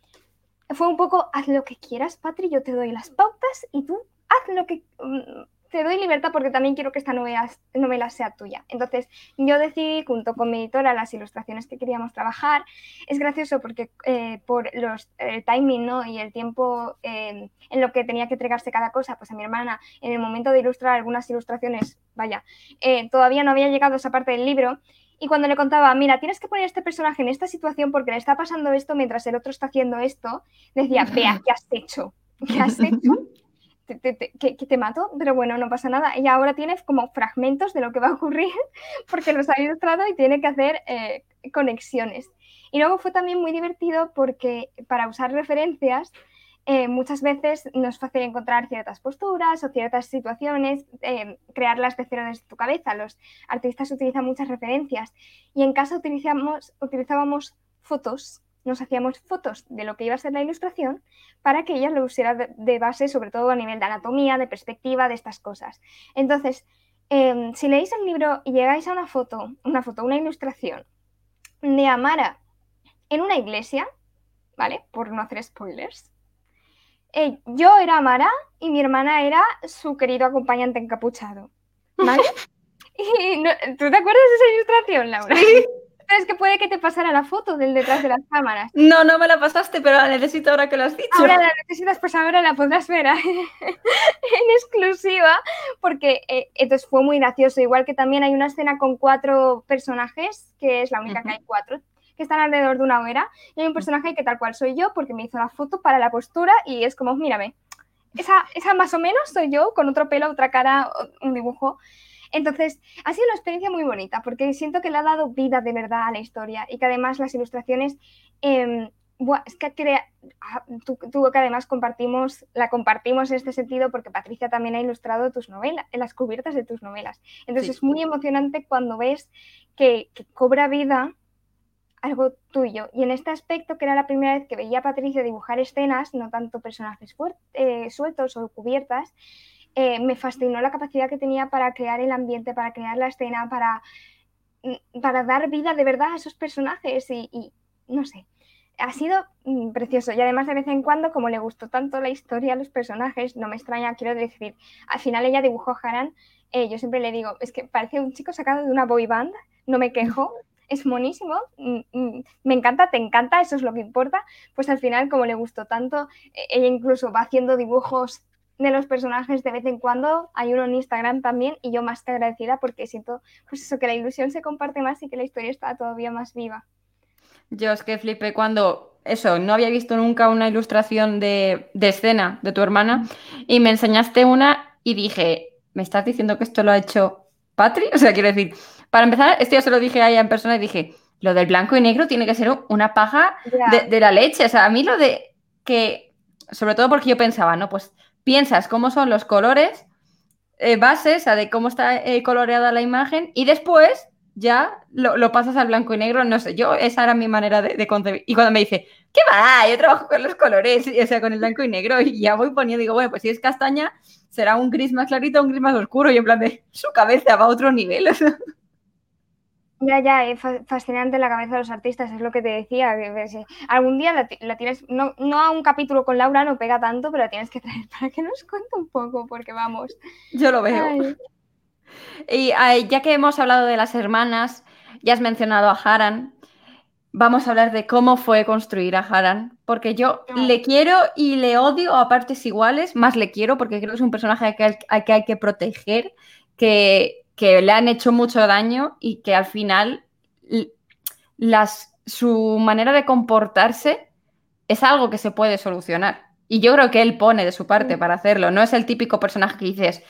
fue un poco, haz lo que quieras, Patri, yo te doy las pautas y tú haz lo que mm, te doy libertad porque también quiero que esta novela, novela, sea tuya. Entonces, yo decidí, junto con mi editora, las ilustraciones que queríamos trabajar. Es gracioso porque eh, por los, el timing ¿no? y el tiempo eh, en lo que tenía que entregarse cada cosa, pues a mi hermana, en el momento de ilustrar algunas ilustraciones, vaya, eh, todavía no había llegado esa parte del libro. Y cuando le contaba, mira, tienes que poner este personaje en esta situación porque le está pasando esto mientras el otro está haciendo esto, decía, vea, ¿qué has hecho? ¿Qué has [LAUGHS] hecho? Que, te mato, pero bueno, no pasa nada. Ella ahora tiene como fragmentos de lo que va a ocurrir [LAUGHS] porque los ha ilustrado y tiene que hacer eh, conexiones. Y luego fue también muy divertido porque para usar referencias eh, muchas veces no es fácil encontrar ciertas posturas o ciertas situaciones, eh, crearlas de cero desde tu cabeza. Los artistas utilizan muchas referencias y en casa utilizamos, utilizábamos fotos nos hacíamos fotos de lo que iba a ser la ilustración para que ella lo usiera de, base, sobre todo a nivel de anatomía, de perspectiva, de estas cosas. Entonces, em, si leéis el libro y llegáis a una foto, una foto, una ilustración de Amara en una iglesia, ¿vale? Por no hacer spoilers. Eh, yo era Amara y mi hermana era su querido acompañante encapuchado, ¿vale? [LAUGHS] y ¿Tú te acuerdas de esa ilustración, Laura? Es que puede que te pasara la foto del detrás de las cámaras. No, no me la pasaste, pero la necesito ahora que lo has dicho. Ahora la necesitas, pues ahora la podrás ver [LAUGHS] en exclusiva, porque eh, entonces fue muy gracioso. Igual que también hay una escena con cuatro personajes, que es la única que hay cuatro, que están alrededor de una hoguera, y hay un personaje que tal cual soy yo, porque me hizo la foto para la postura, y es como, mírame, esa, esa más o menos soy yo, con otro pelo, otra cara, un dibujo. Entonces, ha sido una experiencia muy bonita porque siento que le ha dado vida de verdad a la historia y que además las ilustraciones... Eh, es que crea, ah, tú, que además compartimos, la compartimos en este sentido porque Patricia también ha ilustrado tus novelas, en las cubiertas de tus novelas. Entonces es muy emocionante cuando ves que, cobra vida algo tuyo. Y en este aspecto, que era la primera vez que veía a Patricia dibujar escenas, no tanto personajes eh, sueltos o cubiertas, eh, me fascinó la capacidad que tenía para crear el ambiente, para crear la escena, para, mm, para dar vida de verdad a esos personajes y, no sé. Ha sido mm, precioso y además de vez en cuando, como le gustó tanto la historia a los personajes, no me extraña, quiero decir, al final ella dibujó a Haran, eh, yo siempre le digo, es que parece un chico sacado de una boy band, no me quejo, [LAUGHS] es monísimo, mm, me encanta, te encanta, eso es lo que importa, pues al final como le gustó tanto, e-, ella incluso va haciendo dibujos de los personajes de vez en cuando. Hay uno en Instagram también y yo más que agradecida porque siento pues eso, que la ilusión se comparte más y que la historia está todavía más viva. Yo es que flipé cuando, eso, no había visto nunca una ilustración de, escena de tu hermana y me enseñaste una y dije, ¿me estás diciendo que esto lo ha hecho Patri? [LAUGHS] O sea, quiero decir, para empezar, esto ya se lo dije a ella en persona y dije, lo del blanco y negro tiene que ser una paja de, la leche. O sea, a mí lo de que, sobre todo porque yo pensaba, ¿no? Pues piensas cómo son los colores eh, bases, o sea, de cómo está eh, coloreada la imagen y después ya lo, pasas al blanco y negro, no sé, yo esa era mi manera de, concebir. Y cuando me dice, ¿qué va? Yo trabajo con los colores, o sea, con el blanco y negro y ya voy poniendo, digo, bueno, pues si es castaña, será un gris más clarito, un gris más oscuro y en plan de su cabeza va a otro nivel. [LAUGHS] Ya, ya, es fascinante la cabeza de los artistas, es lo que te decía. algún día la, tienes, no, a un capítulo con Laura no pega tanto, pero la tienes que traer para que nos cuente un poco, porque vamos. Yo lo veo. Y ya que hemos hablado de las hermanas, ya has mencionado a Haran, vamos a hablar de cómo fue construir a Haran, porque yo le quiero y le odio a partes iguales, más le quiero porque creo que es un personaje que que, hay que proteger, que que le han hecho mucho daño y que al final las, su manera de comportarse es algo que se puede solucionar. Y yo creo que él pone de su parte para hacerlo. No es el típico personaje que dices,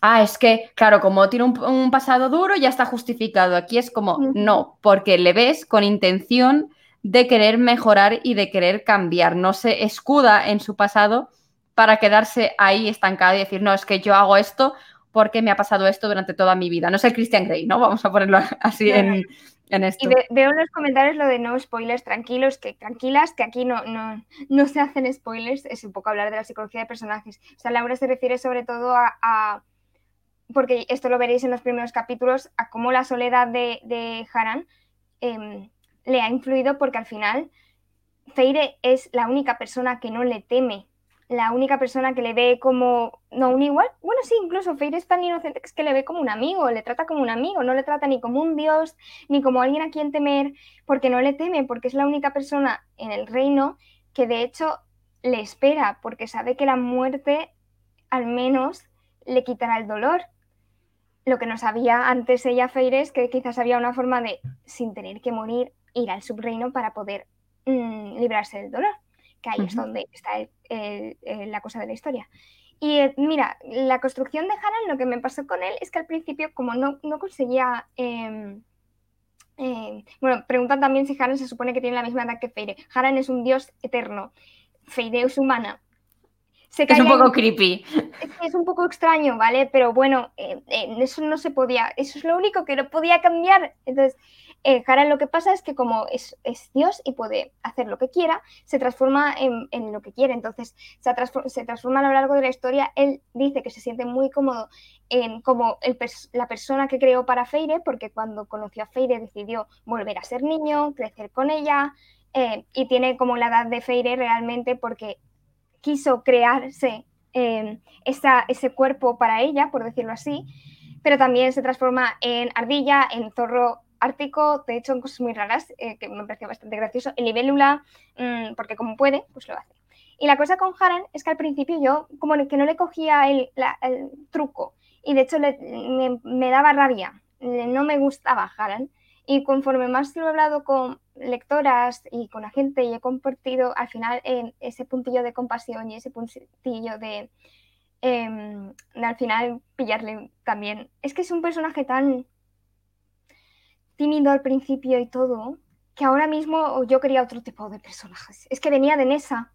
ah, es que, claro, como tiene un, pasado duro, ya está justificado. Aquí es como, no, porque le ves con intención de querer mejorar y de querer cambiar. No se escuda en su pasado para quedarse ahí estancado y decir, no, es que yo hago esto porque me ha pasado esto durante toda mi vida. No el Christian Grey, ¿no? Vamos a ponerlo [LAUGHS] así en, esto. Y veo en los comentarios lo de no spoilers, tranquilos, que tranquilas, que aquí no, no, se hacen spoilers, es un poco hablar de la psicología de personajes. O sea, Laura se refiere sobre todo a, porque esto lo veréis en los primeros capítulos, a cómo la soledad de, de Haran em, le ha influido porque al final Feire es la única persona que no le teme la única persona que le ve como, no un igual, bueno, sí, incluso Feire es tan inocente que es que le ve como un amigo, le trata como un amigo, no le trata ni como un dios, ni como alguien a quien temer, porque no le teme, porque es la única persona en el reino que de hecho le espera, porque sabe que la muerte al menos le quitará el dolor. Lo que no sabía antes ella, Feire, es que quizás había una forma de, sin tener que morir, ir al subreino para poder mm, librarse del dolor que ahí es donde está la cosa de la historia. Y eh, mira, la construcción de Haran, lo que me pasó con él es que al principio, como no, no conseguía. Em, em, bueno, preguntan también si Haran se supone que tiene la misma edad que Feire. Haran es un dios eterno. Feire es humana. es un poco creepy. Es, un poco extraño, ¿vale? Pero bueno, eh, eh, eso no se podía. Eso es lo único que no podía cambiar. Entonces, eh, lo que pasa es que como es, Dios y puede hacer lo que quiera, se transforma en, lo que quiere. Entonces se, transforma, a lo largo de la historia. Él dice que se siente muy cómodo en como la persona que creó para Feire, porque cuando conoció a Feire decidió volver a ser niño, crecer con ella, eh, y tiene como la edad de Feire realmente porque quiso crearse eh, ese cuerpo para ella, por decirlo así, pero también se transforma en ardilla, en zorro ártico, de hecho, en cosas muy raras, eh, que me pareció bastante gracioso. El libélula, mm, porque como puede, pues lo hace. Y la cosa con Haran es que al principio yo como que no le cogía el, truco y de hecho me, daba rabia, no me gustaba Haran. Y conforme más lo he hablado con lectoras y con la gente y he compartido al final en ese puntillo de compasión y ese puntillo de, em, de al final pillarle también. Es que es un personaje tan tímido al principio y todo, que ahora mismo yo quería otro tipo de personajes. Es que venía de Nessa,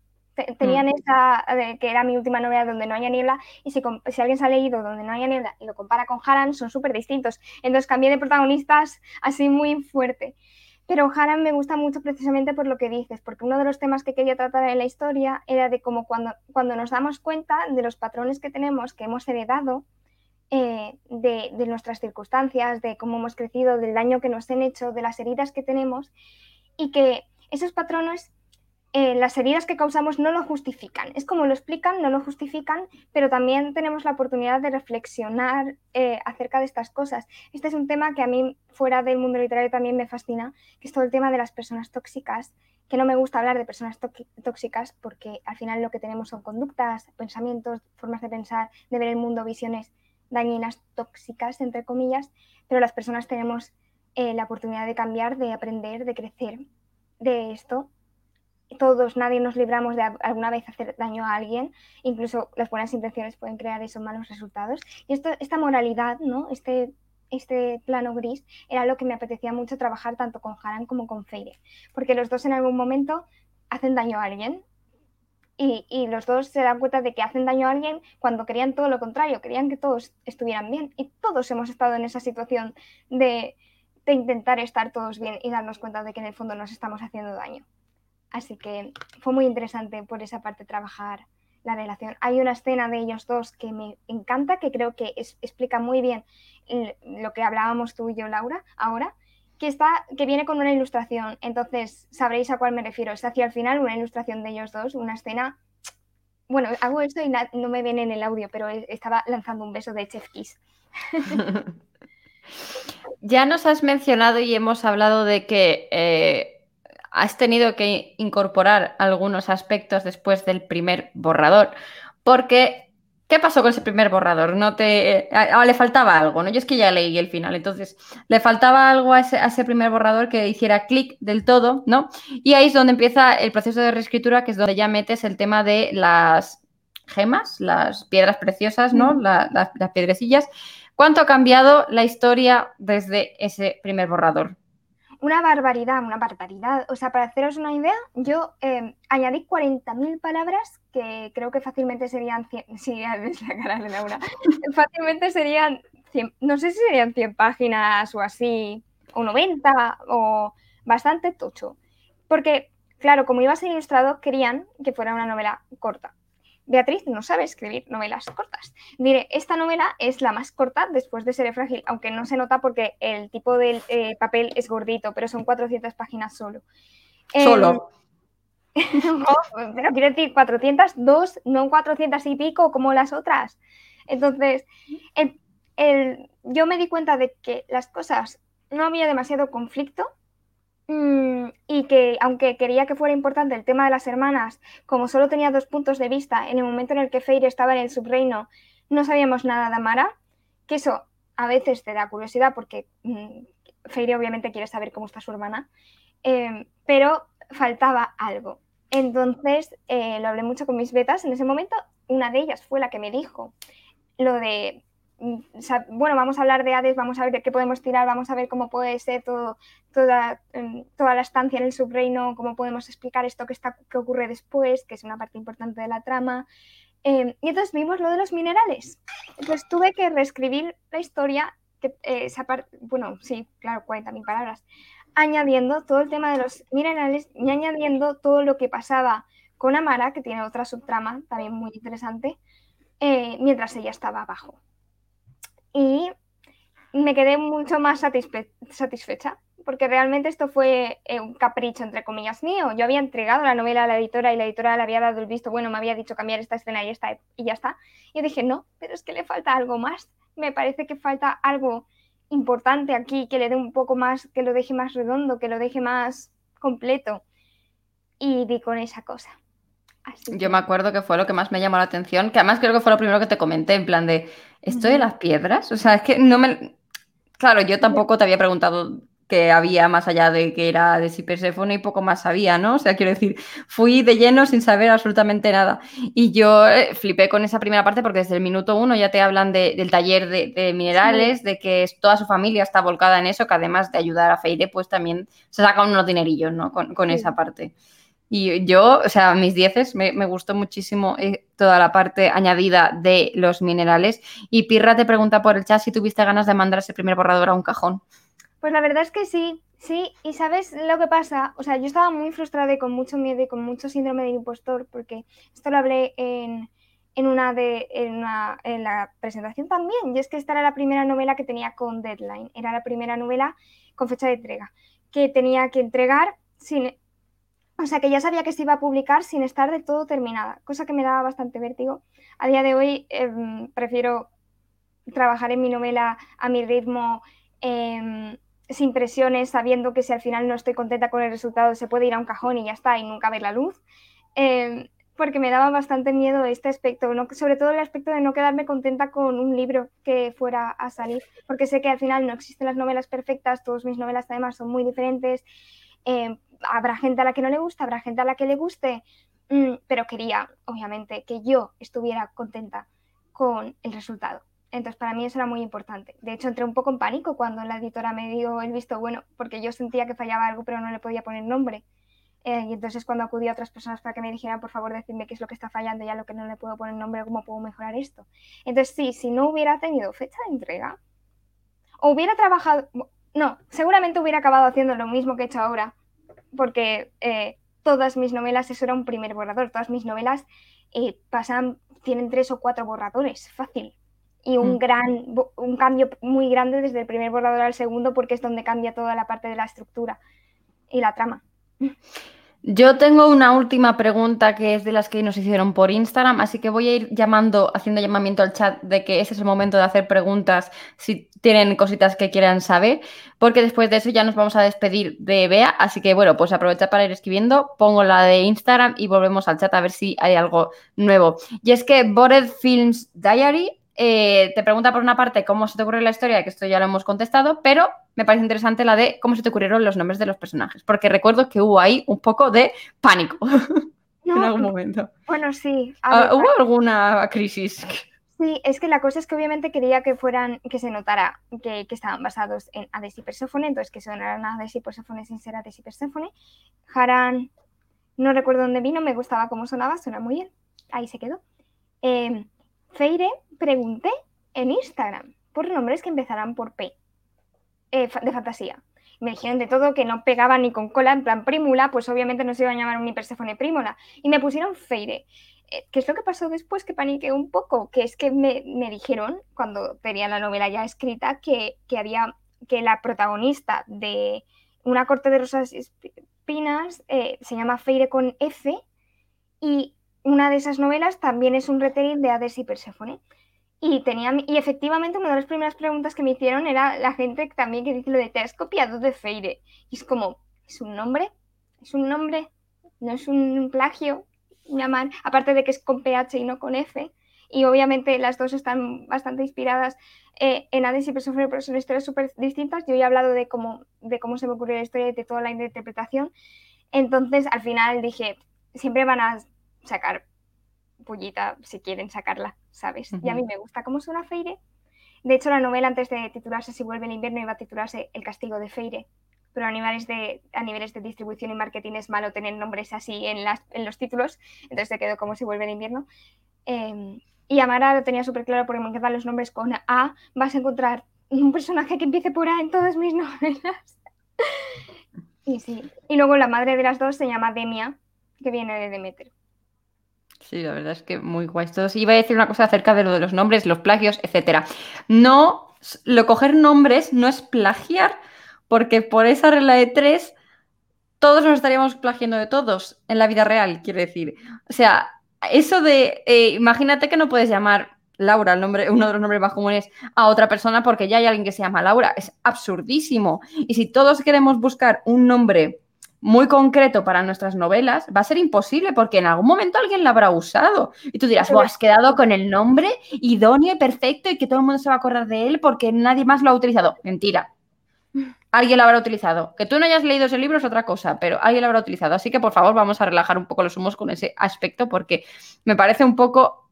tenía mm. Nessa, que era mi última novela donde no haya niebla, y si, si, alguien se ha leído donde no haya niebla y lo compara con Haran, son súper distintos. Entonces cambié de protagonistas así muy fuerte. Pero Haran me gusta mucho precisamente por lo que dices, porque uno de los temas que quería tratar en la historia era de cómo cuando, cuando nos damos cuenta de los patrones que tenemos, que hemos heredado, eh, de, nuestras circunstancias, de cómo hemos crecido, del daño que nos han hecho, de las heridas que tenemos y que esos patrones, eh, las heridas que causamos no lo justifican. Es como lo explican, no lo justifican, pero también tenemos la oportunidad de reflexionar eh, acerca de estas cosas. Este es un tema que a mí fuera del mundo literario también me fascina, que es todo el tema de las personas tóxicas que no me gusta hablar de personas tóxicas porque al final lo que tenemos son conductas, pensamientos, formas de pensar, de ver el mundo, visiones dañinas, tóxicas, entre comillas, pero las personas tenemos eh, la oportunidad de cambiar, de aprender, de crecer de esto. Todos, nadie nos libramos de alguna vez hacer daño a alguien, incluso las buenas intenciones pueden crear esos malos resultados. Y esto, esta moralidad, ¿no? este este plano gris, era lo que me apetecía mucho trabajar tanto con Haran como con Feire, porque los dos en algún momento hacen daño a alguien y, los dos se dan cuenta de que hacen daño a alguien cuando querían todo lo contrario, querían que todos estuvieran bien y todos hemos estado en esa situación de, de intentar estar todos bien y darnos cuenta de que en el fondo nos estamos haciendo daño. Así que fue muy interesante por esa parte trabajar la relación. Hay una escena de ellos dos que me encanta, que creo que es, explica muy bien lo que hablábamos tú y yo, Laura, ahora, que, está, que viene con una ilustración. Entonces sabréis a cuál me refiero. Es hacia el final una ilustración de ellos dos, una escena... Bueno, hago esto y no me viene en el audio, pero estaba lanzando un beso de Chef [LAUGHS] ya nos has mencionado y hemos hablado de que eh, has tenido que incorporar algunos aspectos después del primer borrador, porque ¿qué pasó con ese primer borrador? No te ah, le faltaba algo, ¿no? Yo es que ya leí el final, entonces le faltaba algo a ese, primer borrador que hiciera clic del todo, ¿no? Y ahí es donde empieza el proceso de reescritura, que es donde ya metes el tema de las gemas, las piedras preciosas, ¿no? las piedrecillas. ¿Cuánto ha cambiado la historia desde ese primer borrador? Una barbaridad, una barbaridad. O sea, para haceros una idea, yo eh, añadí 40.000 palabras que creo que fácilmente serían 100, [LAUGHS] sí, es la cara de Laura, [LAUGHS] fácilmente serían 100, no sé si serían 100 páginas o así, o 90, o bastante tocho. Porque, claro, como iba a ser ilustrado, querían que fuera una novela corta. Beatriz no sabe escribir novelas cortas. Diré, esta novela es la más corta después de Seré Frágil, aunque no se nota porque el tipo del eh, papel es gordito, pero son 400 páginas solo. Solo. [LAUGHS] pero quiero decir 402, no 400 y pico como las otras. Entonces, yo me di cuenta de que las cosas no había demasiado conflicto y que aunque quería que fuera importante el tema de las hermanas, como solo tenía dos puntos de vista, en el momento en el que Feire estaba en el subreino, no sabíamos nada de Amara, que eso a veces te da curiosidad porque mm, Feire obviamente quiere saber cómo está su hermana, em, pero faltaba algo. Entonces eh, lo hablé mucho con mis betas. En ese momento, una de ellas fue la que me dijo lo de Mm, bueno, vamos a hablar de Hades, vamos a ver qué podemos tirar, vamos a ver cómo puede ser todo, toda, em, toda la estancia en el subreino, cómo podemos explicar esto que, está, que ocurre después, que es una parte importante de la trama. Em, y entonces vimos lo de los minerales. Entonces tuve que reescribir la historia, que, eh, bueno, sí, claro, 40.000 palabras, añadiendo todo el tema de los minerales y añadiendo todo lo que pasaba con Amara, que tiene otra subtrama también muy interesante, eh, mientras ella estaba abajo y me quedé mucho más satisfecha porque realmente esto fue eh, un capricho, entre comillas, mío. Yo había entregado la novela a la editora y la editora le había dado el visto, bueno, me había dicho cambiar esta escena y, esta, y ya está. Y yo dije, no, pero es que le falta algo más. Me parece que falta algo importante aquí, que le dé un poco más, que lo deje más redondo, que lo deje más completo. Y di con esa cosa. Yo me acuerdo que fue lo que más me llamó la atención, que además creo que fue lo primero que te comenté, en plan de, ¿esto de las piedras? O sea, es que no me... Claro, yo tampoco te había preguntado qué había más allá de que era de si Persephone y poco más sabía, ¿no? O sea, quiero decir, fui de lleno sin saber absolutamente nada. Y yo eh, flipé con esa primera parte porque desde el minuto uno ya te hablan del taller de, minerales, de que toda su familia está volcada en eso, que además de ayudar a Feire, pues también se sacan unos dinerillos, ¿no? Con, esa parte. Y yo, o sea, mis dieces, me, gustó muchísimo eh, toda la parte añadida de los minerales. Y Pirra te pregunta por el chat si tuviste ganas de mandar ese primer borrador a un cajón. Pues la verdad es que sí, sí. Y sabes lo que pasa, o sea, yo estaba muy frustrada y con mucho miedo y con mucho síndrome de impostor, porque esto lo hablé en, una de en, la presentación también. Y es que esta era la primera novela que tenía con deadline. Era la primera novela con fecha de entrega que tenía que entregar sin o sea que ya sabía que se iba a publicar sin estar de todo terminada, cosa que me daba bastante vértigo. A día de hoy em, prefiero trabajar en mi novela a mi ritmo, em, sin presiones, sabiendo que si al final no estoy contenta con el resultado se puede ir a un cajón y ya está y nunca ver la luz. Em, porque me daba bastante miedo este aspecto, sobre todo el aspecto de no quedarme contenta con un libro que fuera a salir, porque sé que al final no existen las novelas perfectas, todas mis novelas además son muy diferentes habrá gente a la que no le gusta, habrá gente a la que le guste, mm, pero quería, obviamente, que yo estuviera contenta con el resultado. Entonces, para mí eso era muy importante. De hecho, entré un poco en pánico cuando la editora me dio el visto bueno, porque yo sentía que fallaba algo, pero no le podía poner nombre. Eh, y entonces, cuando acudí a otras personas para que me dijeran, por favor, decidme qué es lo que está fallando, ya lo que no le puedo poner nombre, cómo puedo mejorar esto. Entonces, sí, si no hubiera tenido fecha de entrega, o hubiera trabajado, no, seguramente hubiera acabado haciendo lo mismo que he hecho ahora, porque eh, todas mis novelas, eso era un primer borrador, todas mis novelas eh, pasan, tienen tres o cuatro borradores, fácil. Y un, mm. gran, un cambio muy grande desde el primer borrador al segundo, porque es donde cambia toda la parte de la estructura y la trama. Yo tengo una última pregunta que es de las que nos hicieron por Instagram, así que voy a ir llamando, haciendo llamamiento al chat de que ese es el momento de hacer preguntas si tienen cositas que quieran saber, porque después de eso ya nos vamos a despedir de Bea, así que bueno, pues aprovecha para ir escribiendo, pongo la de Instagram y volvemos al chat a ver si hay algo nuevo. Y es que Bored Films Diary eh, te pregunta por una parte cómo se te ocurrió la historia, que esto ya lo hemos contestado, pero me parece interesante la de cómo se te ocurrieron los nombres de los personajes, porque recuerdo que hubo ahí un poco de pánico [LAUGHS] en algún momento. Bueno, sí. Ah, ¿Hubo alguna crisis? Sí, es que la cosa es que obviamente quería que fueran, que se notara que, estaban basados en Hades y Perséfone, entonces que sonaran Hades y Perséfone sin ser Hades y Perséfone. Haran, no recuerdo dónde vino, me gustaba cómo sonaba, suena muy bien. Ahí se quedó. Eh, Feire pregunté en Instagram por nombres que empezaran por P, eh, de fantasía. Me dijeron de todo que no pegaba ni con cola, en plan Prímula, pues obviamente no se iba a llamar un Perséfone Prímula. Y me pusieron Feire. Eh, ¿Qué es lo que pasó después? Que paniqué un poco, que es que me, dijeron, cuando tenía la novela ya escrita, que, había que la protagonista de Una corte de rosas espinas eh, se llama Feire con F y una de esas novelas también es un retelling de Hades y Perséfone. Y, tenía, y efectivamente una de las primeras preguntas que me hicieron era la gente también que dice lo de te has copiado de Feire. Y es como, ¿es un nombre? ¿Es un nombre? ¿No es un plagio? Llamar, aparte de que es con PH y no con F. Y obviamente las dos están bastante inspiradas eh, en Hades y Perséfone, pero son historias súper distintas. Yo ya he hablado de cómo, de cómo se me ocurrió la historia y de toda la interpretación. Entonces, al final dije, siempre van a sacar pullita si quieren sacarla, ¿sabes? Y a mí me gusta cómo suena Feire. De hecho, la novela antes de titularse Si vuelve el invierno iba a titularse El castigo de Feire, pero a niveles de, a niveles de distribución y marketing es malo tener nombres así en, las, en los títulos, entonces se quedó como Si vuelve el invierno. Em, y Amara lo tenía súper claro porque me encantan los nombres con A. Vas a encontrar un personaje que empiece por A en todas mis [LAUGHS] novelas. y sí. Y luego la madre de las dos se llama Demia, que viene de Demeter. Sí, la verdad es que muy guay. Todos iba a decir una cosa acerca de lo de los nombres, los plagios, etcétera. No, lo coger nombres no es plagiar, porque por esa regla de tres, todos nos estaríamos plagiando de todos en la vida real, quiero decir. O sea, eso de, eh, imagínate que no puedes llamar Laura, el nombre, uno de los nombres más comunes, a otra persona porque ya hay alguien que se llama Laura. Es absurdísimo. Y si todos queremos buscar un nombre muy concreto para nuestras novelas, va a ser imposible porque en algún momento alguien la habrá usado. Y tú dirás, has quedado con el nombre idóneo y perfecto y que todo el mundo se va a acordar de él porque nadie más lo ha utilizado. Mentira. Alguien lo habrá utilizado. Que tú no hayas leído ese libro es otra cosa, pero alguien lo habrá utilizado. Así que por favor vamos a relajar un poco los humos con ese aspecto porque me parece un poco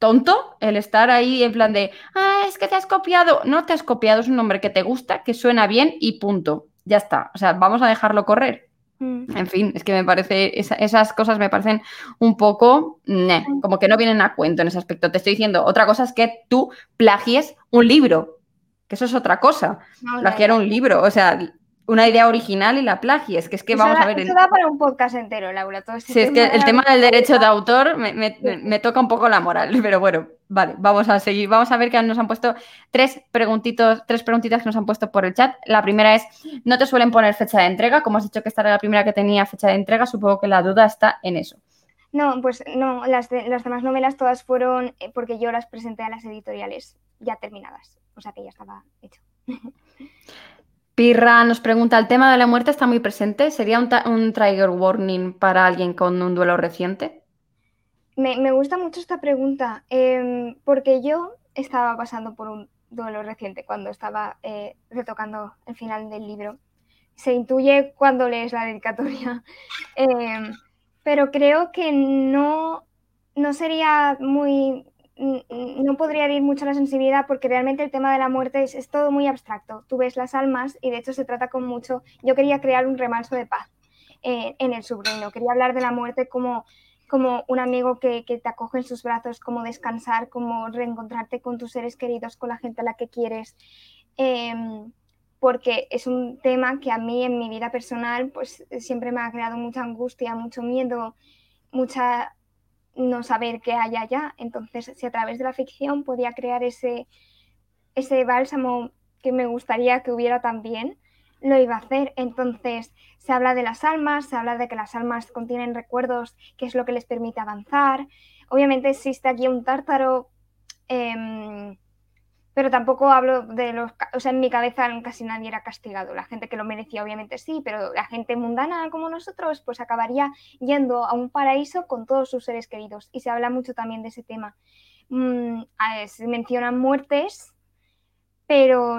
tonto el estar ahí en plan de, ah, es que te has copiado. No te has copiado, es un nombre que te gusta, que suena bien y punto ya está. O sea, vamos a dejarlo correr. Mm. En fin, es que me parece, esas cosas me parecen un poco, como que no vienen a cuento en ese aspecto. Te estoy diciendo, otra cosa es que tú plagies un libro, que eso es otra cosa. Plagiar un libro, o sea, una idea original y la plagies. Que es que vamos a ver. Eso da para un podcast entero, Laura. Todo este sí, es que el tema del derecho de autor me, toca un poco la moral, [LAUGHS] pero bueno, vale, vamos a seguir. Vamos a ver que nos han puesto tres preguntitos, tres preguntitas que nos han puesto por el chat. La primera es: ¿no te suelen poner fecha de entrega? Como has dicho que esta era la primera que tenía fecha de entrega, supongo que la duda está en eso. No, pues no, las, las demás novelas todas fueron eh, porque yo las presenté a las editoriales ya terminadas, o sea que ya estaba hecho. [LAUGHS] Pirra nos pregunta, ¿el tema de la muerte está muy presente? ¿Sería un, trigger warning para alguien con un duelo reciente? Me, gusta mucho esta pregunta, em, porque yo estaba pasando por un duelo reciente cuando estaba eh, retocando el final del libro. Se intuye cuando lees la dedicatoria, [LAUGHS] em, pero creo que no, no sería muy no podría ir mucho a la sensibilidad porque realmente el tema de la muerte es, todo muy abstracto. Tú ves las almas y de hecho se trata con mucho... Yo quería crear un remanso de paz eh, en el subreino. Quería hablar de la muerte como, como un amigo que, te acoge en sus brazos, como descansar, como reencontrarte con tus seres queridos, con la gente a la que quieres. Em, porque es un tema que a mí en mi vida personal pues siempre me ha creado mucha angustia, mucho miedo, mucha no saber qué hay allá. Entonces, si a través de la ficción podía crear ese, ese bálsamo que me gustaría que hubiera también, lo iba a hacer. Entonces, se habla de las almas, se habla de que las almas contienen recuerdos, que es lo que les permite avanzar. Obviamente existe aquí un tártaro em, pero tampoco hablo de los, o sea, en mi cabeza casi nadie era castigado, la gente que lo merecía obviamente sí, pero la gente mundana como nosotros pues acabaría yendo a un paraíso con todos sus seres queridos y se habla mucho también de ese tema. Mm, se mencionan muertes, pero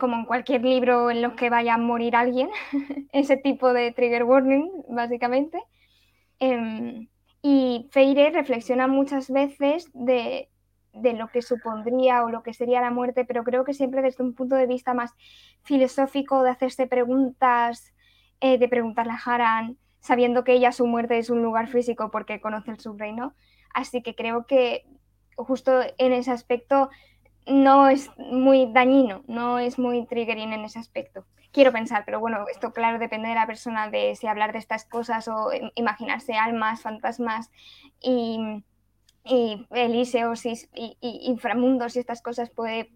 como en cualquier libro en los que vaya a morir alguien, [LAUGHS] ese tipo de trigger warning básicamente. Em, y Feire reflexiona muchas veces de, de lo que supondría o lo que sería la muerte, pero creo que siempre desde un punto de vista más filosófico, de hacerse preguntas, eh, de preguntarle a Haran, sabiendo que ella su muerte es un lugar físico porque conoce el subreino. Así que creo que justo en ese aspecto no es muy dañino, no es muy triggering en ese aspecto. Quiero pensar, pero bueno, esto claro depende de la persona, de si hablar de estas cosas o imaginarse almas, fantasmas y y Elíseos y, inframundos y estas cosas puede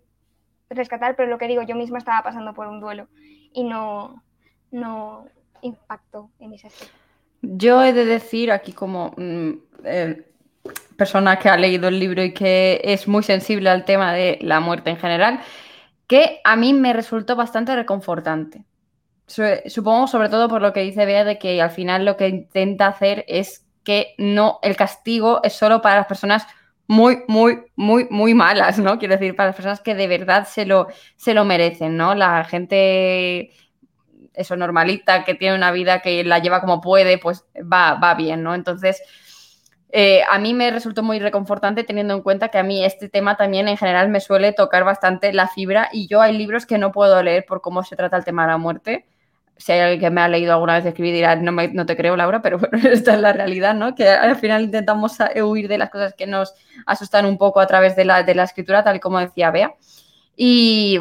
rescatar, pero lo que digo, yo misma estaba pasando por un duelo y no, no impactó en ese aspecto. Yo he de decir aquí como mm, eh, persona que ha leído el libro y que es muy sensible al tema de la muerte en general, que a mí me resultó bastante reconfortante. Supongo sobre todo por lo que dice Bea de que al final lo que intenta hacer es que no, el castigo es solo para las personas muy, muy, muy, muy malas, ¿no? Quiero decir, para las personas que de verdad se lo, se lo merecen, ¿no? La gente, eso, normalita, que tiene una vida que la lleva como puede, pues va, va bien, ¿no? Entonces, eh, a mí me resultó muy reconfortante teniendo en cuenta que a mí este tema también en general me suele tocar bastante la fibra y yo hay libros que no puedo leer por cómo se trata el tema de la muerte si hay alguien que me ha leído alguna vez escribir dirá, no, no te creo, Laura, pero [LAUGHS] bueno, esta es la realidad, ¿no? Que al final intentamos huir de las cosas que nos asustan un poco a través de la, de la escritura, tal y como decía Bea. Y,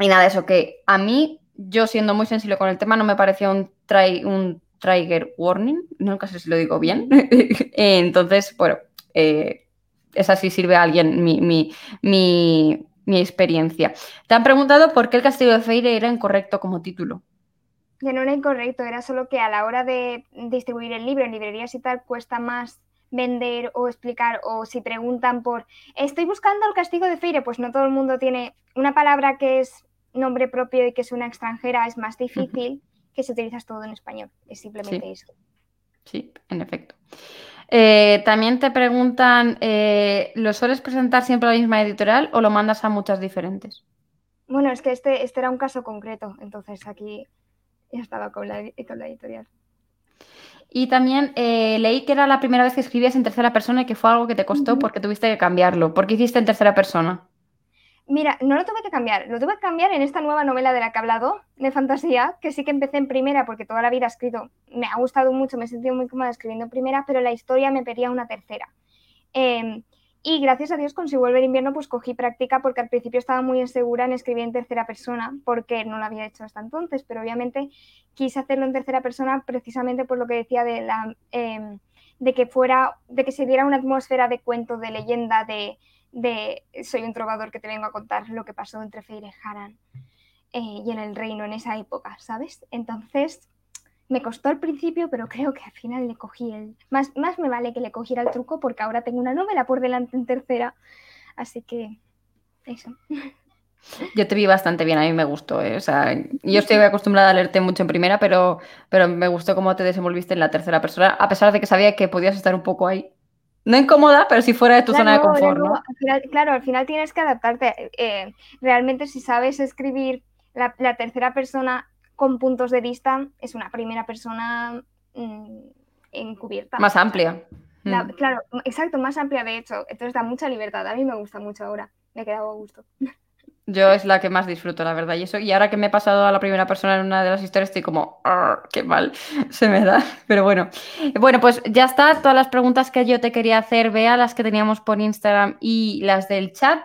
y, nada, eso que a mí, yo siendo muy sensible con el tema, no me parecía un, un trigger warning, nunca sé si lo digo bien. [LAUGHS] Entonces, bueno, eh, esa sí sirve a alguien mi, mi, mi, mi experiencia. Te han preguntado por qué el castigo de Feire era incorrecto como título. Que no era incorrecto, era solo que a la hora de distribuir el libro en librerías y tal cuesta más vender o explicar o si preguntan por estoy buscando el castigo de Feire, pues no todo el mundo tiene una palabra que es nombre propio y que es una extranjera, es más difícil que si utilizas todo en español. Es simplemente eso. Sí, en efecto. Eh, también te preguntan, eh, ¿lo sueles presentar siempre a la misma editorial o lo mandas a muchas diferentes? Bueno, es que este, este era un caso concreto, entonces aquí ya estaba con la, con la editorial. Y también eh, leí que era la primera vez que escribías en tercera persona y que fue algo que te costó porque tuviste que cambiarlo. ¿Por qué hiciste en tercera persona? Mira, no lo tuve que cambiar, lo tuve que cambiar en esta nueva novela de la que he hablado, de fantasía, que sí que empecé en primera porque toda la vida he escrito, me ha gustado mucho, me he sentido muy cómoda escribiendo en primera, pero la historia me pedía una tercera. Eh, y gracias a Dios con Si vuelve el invierno pues cogí práctica porque al principio estaba muy insegura en escribir en tercera persona porque no lo había hecho hasta entonces, pero obviamente quise hacerlo en tercera persona precisamente por lo que decía de, la, em, de que fuera, de que se diera una atmósfera de cuento, de leyenda, de, soy un trovador que te vengo a contar lo que pasó entre Feire y Haran eh, y en el reino en esa época, ¿sabes? Entonces me costó al principio, pero creo que al final le cogí el... Más, más me vale que le cogiera el truco porque ahora tengo una novela por delante en tercera. Así que eso. Yo te vi bastante bien, a mí me gustó. ¿eh? O sea, yo estoy acostumbrada a leerte mucho en primera, pero, pero me gustó cómo te desenvolviste en la tercera persona, a pesar de que sabía que podías estar un poco ahí. No incómoda, pero si fuera de tu zona de confort, ¿no? claro, al final tienes que adaptarte. Eh, realmente, si sabes escribir la, la tercera persona con puntos de vista es una primera persona mm, encubierta. Más amplia. La- Mm. Claro, exacto, más amplia de hecho. Entonces da mucha libertad. A mí me gusta mucho ahora. Me he quedado a gusto. Yo es la que más disfruto, la verdad. Y eso, y ahora que me he pasado a la primera persona en una de las historias, estoy como, "Arr, qué mal [LAUGHS] se me da. Pero bueno. Bueno, pues ya está. Todas las preguntas que yo te quería hacer, vea las que teníamos por Instagram y las del chat.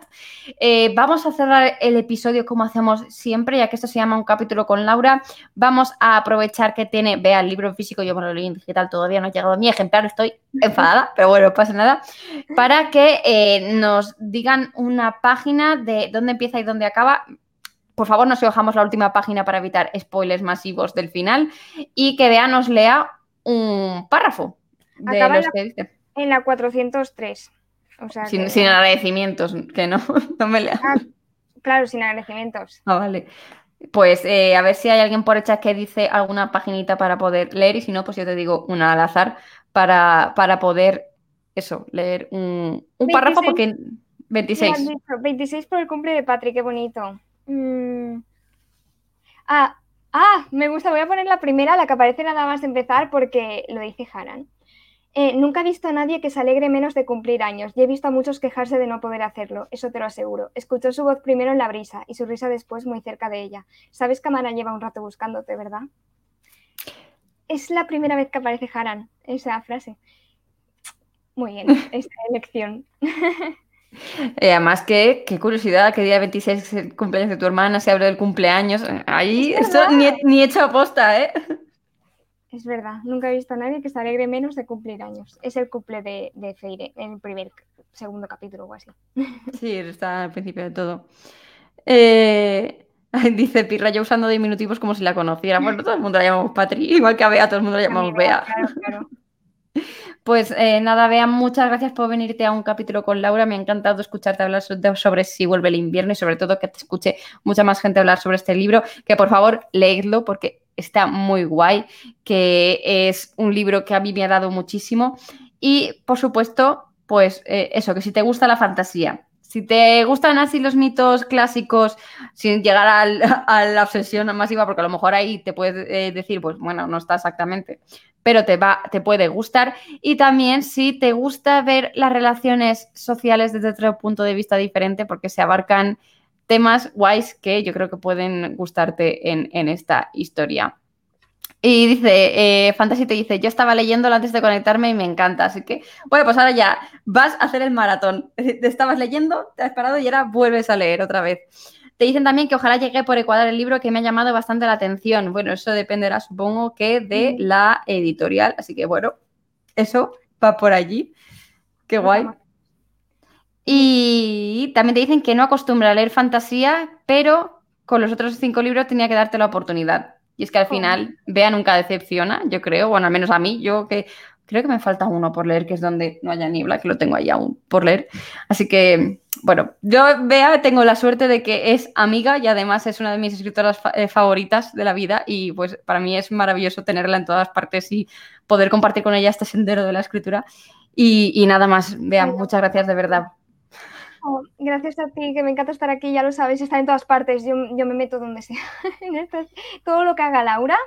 Eh, vamos a cerrar el episodio como hacemos siempre, ya que esto se llama un capítulo con Laura. Vamos a aprovechar que tiene, vea el libro físico, yo me lo leí en digital, todavía no ha llegado a mi ejemplar, estoy enfadada, pero bueno, no pasa nada. Para que eh, nos digan una página de dónde empieza y dónde acaba. Por favor, nos bajamos la última página para evitar spoilers masivos del final y que Bea nos lea un párrafo de Acaba los que dice. En la 403. O sea, Sin, que- sin agradecimientos, que no, [LAUGHS] no me. Ah, claro, sin agradecimientos. Ah, vale. Pues eh, a ver si hay alguien por el chat que dice alguna paginita para poder leer y si no, pues yo te digo una al azar para, para poder, eso, leer un, un párrafo 26. porque 26. han dicho 26 por el cumple de Patrick, qué bonito. Mm. Ah, ah, me gusta, voy a poner la primera, la que aparece nada más de empezar, porque lo dice Haran. Eh, nunca he visto a nadie que se alegre menos de cumplir años y he visto a muchos quejarse de no poder hacerlo, eso te lo aseguro. Escuchó su voz primero en la brisa y su risa después muy cerca de ella. Sabes que Amara lleva un rato buscándote, ¿verdad? Es la primera vez que aparece Haran, esa frase. Muy bien, [LAUGHS] esta elección. [LAUGHS] Eh, además, que, qué curiosidad, que día 26 es el cumpleaños de tu hermana, se abre el cumpleaños. Ahí, Es esto ni, ni he hecho aposta, ¿eh? Es verdad, nunca he visto a nadie que se alegre menos de cumplir años. Es el cumple de, de Feire en el primer, segundo capítulo o así. [LAUGHS] Sí, está al principio de todo. Eh, [LAUGHS] dice Pirra, yo usando diminutivos como si la conociera. Bueno, todo el mundo la llamamos Patri, igual que a Bea, todo el mundo la llamamos Bea. Claro, claro. Pues eh, nada, Bea, muchas gracias por venirte a un capítulo con Laura. Me ha encantado escucharte hablar sobre si vuelve el invierno y sobre todo que te escuche mucha más gente hablar sobre este libro. Que por favor, leedlo porque está muy guay, que es un libro que a mí me ha dado muchísimo. Y por supuesto, pues eh, eso, que si te gusta la fantasía, si te gustan así los mitos clásicos, sin llegar [LAUGHS] a la obsesión masiva, porque a lo mejor ahí te puedes eh, decir, pues bueno, no está exactamente, pero te, va, te puede gustar. Y también si te gusta ver las relaciones sociales desde otro punto de vista diferente, porque se abarcan temas guays que yo creo que pueden gustarte en, en esta historia. Y dice, eh, Fantasy te dice, yo estaba leyéndolo antes de conectarme y me encanta, así que, bueno, pues ahora ya vas a hacer el maratón. [LAUGHS] Te estabas leyendo, te has parado y ahora vuelves a leer otra vez. Te dicen también que ojalá llegue por Ecuador el libro que me ha llamado bastante la atención. Bueno, eso dependerá, supongo, que de Ujú. la editorial, así que bueno, eso va por allí. Qué guay. Y también te dicen que no acostumbra a leer fantasía, pero con los otros cinco libros tenía que darte la oportunidad. Y es que al final, Bea nunca decepciona, yo creo, bueno, al menos a mí, yo que creo que me falta uno por leer, que es donde no haya niebla, que lo tengo ahí aún por leer. Así que, bueno, yo, Bea, tengo la suerte de que es amiga y además es una de mis escritoras fa- eh, favoritas de la vida y pues para mí es maravilloso tenerla en todas partes y poder compartir con ella este sendero de la escritura. Y, y nada más, Bea, muchas gracias de verdad. Gracias a ti, que me encanta estar aquí, ya lo sabes, está en todas partes, yo, yo me meto donde sea. [LAUGHS] Todo lo que haga Laura,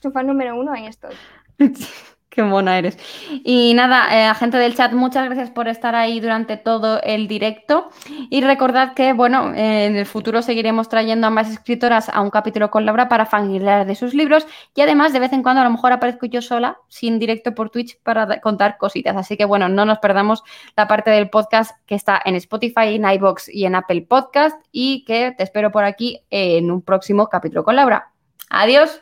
su fan número uno, ahí estoy. [LAUGHS] Qué mona eres. Y nada, eh, gente del chat, muchas gracias por estar ahí durante todo el directo. Y recordad que, bueno, eh, en el futuro seguiremos trayendo a más escritoras a un capítulo con Laura para fangirlar de sus libros. Y además, de vez en cuando, a lo mejor aparezco yo sola, sin directo por Twitch, para contar cositas. Así que, bueno, no nos perdamos la parte del podcast que está en Spotify, en iBox y en Apple Podcast. Y que te espero por aquí en un próximo capítulo con Laura. Adiós.